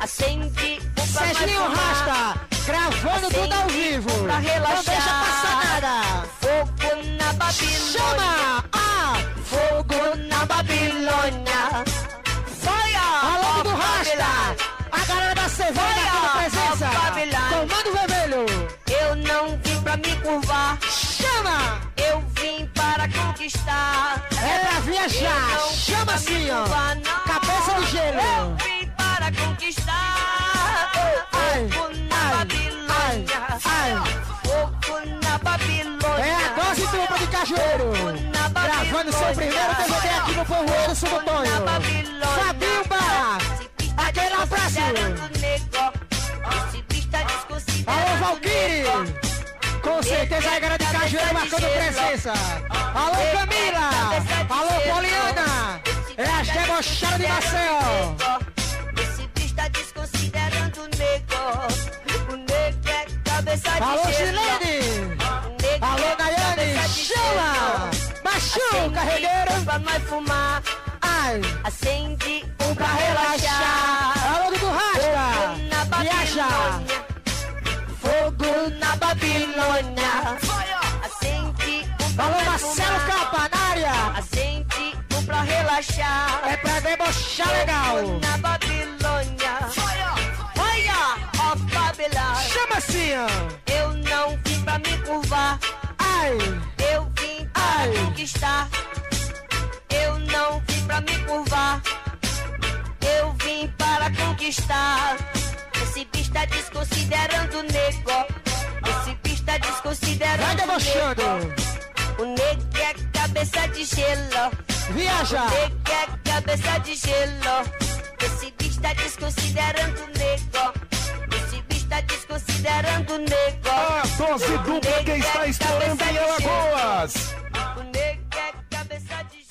Acende um pra nós
Serginho
fumar.
Rasta, gravando tudo ao vivo!
Pra relaxar.
Não deixa passar nada!
Fogo na Babilônia.
Chama!
Não pra
assim, ó. Cabeça de gelo.
Eu vim para conquistar.
Ai,
na Babilônia. Fogo na Babilônia.
É a dose dupla de cajueiro. Gravando seu primeiro DVD aqui no Forroeiro Subo
Na
Tonho.
Babilônia.
Fabinho Barra.
Esse bicho tá
Aquele abraço.
tá
Alô, Valkyrie. Certeza a galera de Cajueiro marcando presença. Alô, Camila. Alô, Poliana. É as debochadas de Marcel.
Esse bicho tá desconsiderando o nego. O nego é cabeça de
Alô.
O nego
Alô,
é
Daiane. Chama.
gelo.
Machu,
Acende
carregueiro.
pra nós fumar.
Ai.
Acende um pra
Pra relaxar.
Pra relaxar.
É pra debochar legal.
Na Babilônia. Fire of Babylon.
Chama assim, ó.
Eu não vim pra me curvar.
Ai.
Eu vim para
Ai.
conquistar. Eu não vim pra me curvar. Eu vim para conquistar. Esse bicho tá desconsiderando o nego. Esse bicho tá desconsiderando
Vai
o
debochando.
nego. O negro é cabeça de gelo.
Viaja!
O negro é cabeça de gelo. Esse bicho tá desconsiderando o negro. Esse bicho tá desconsiderando o negro.
A dose dupla quem é está estourando em Alagoas. O negro é cabeça de gelo.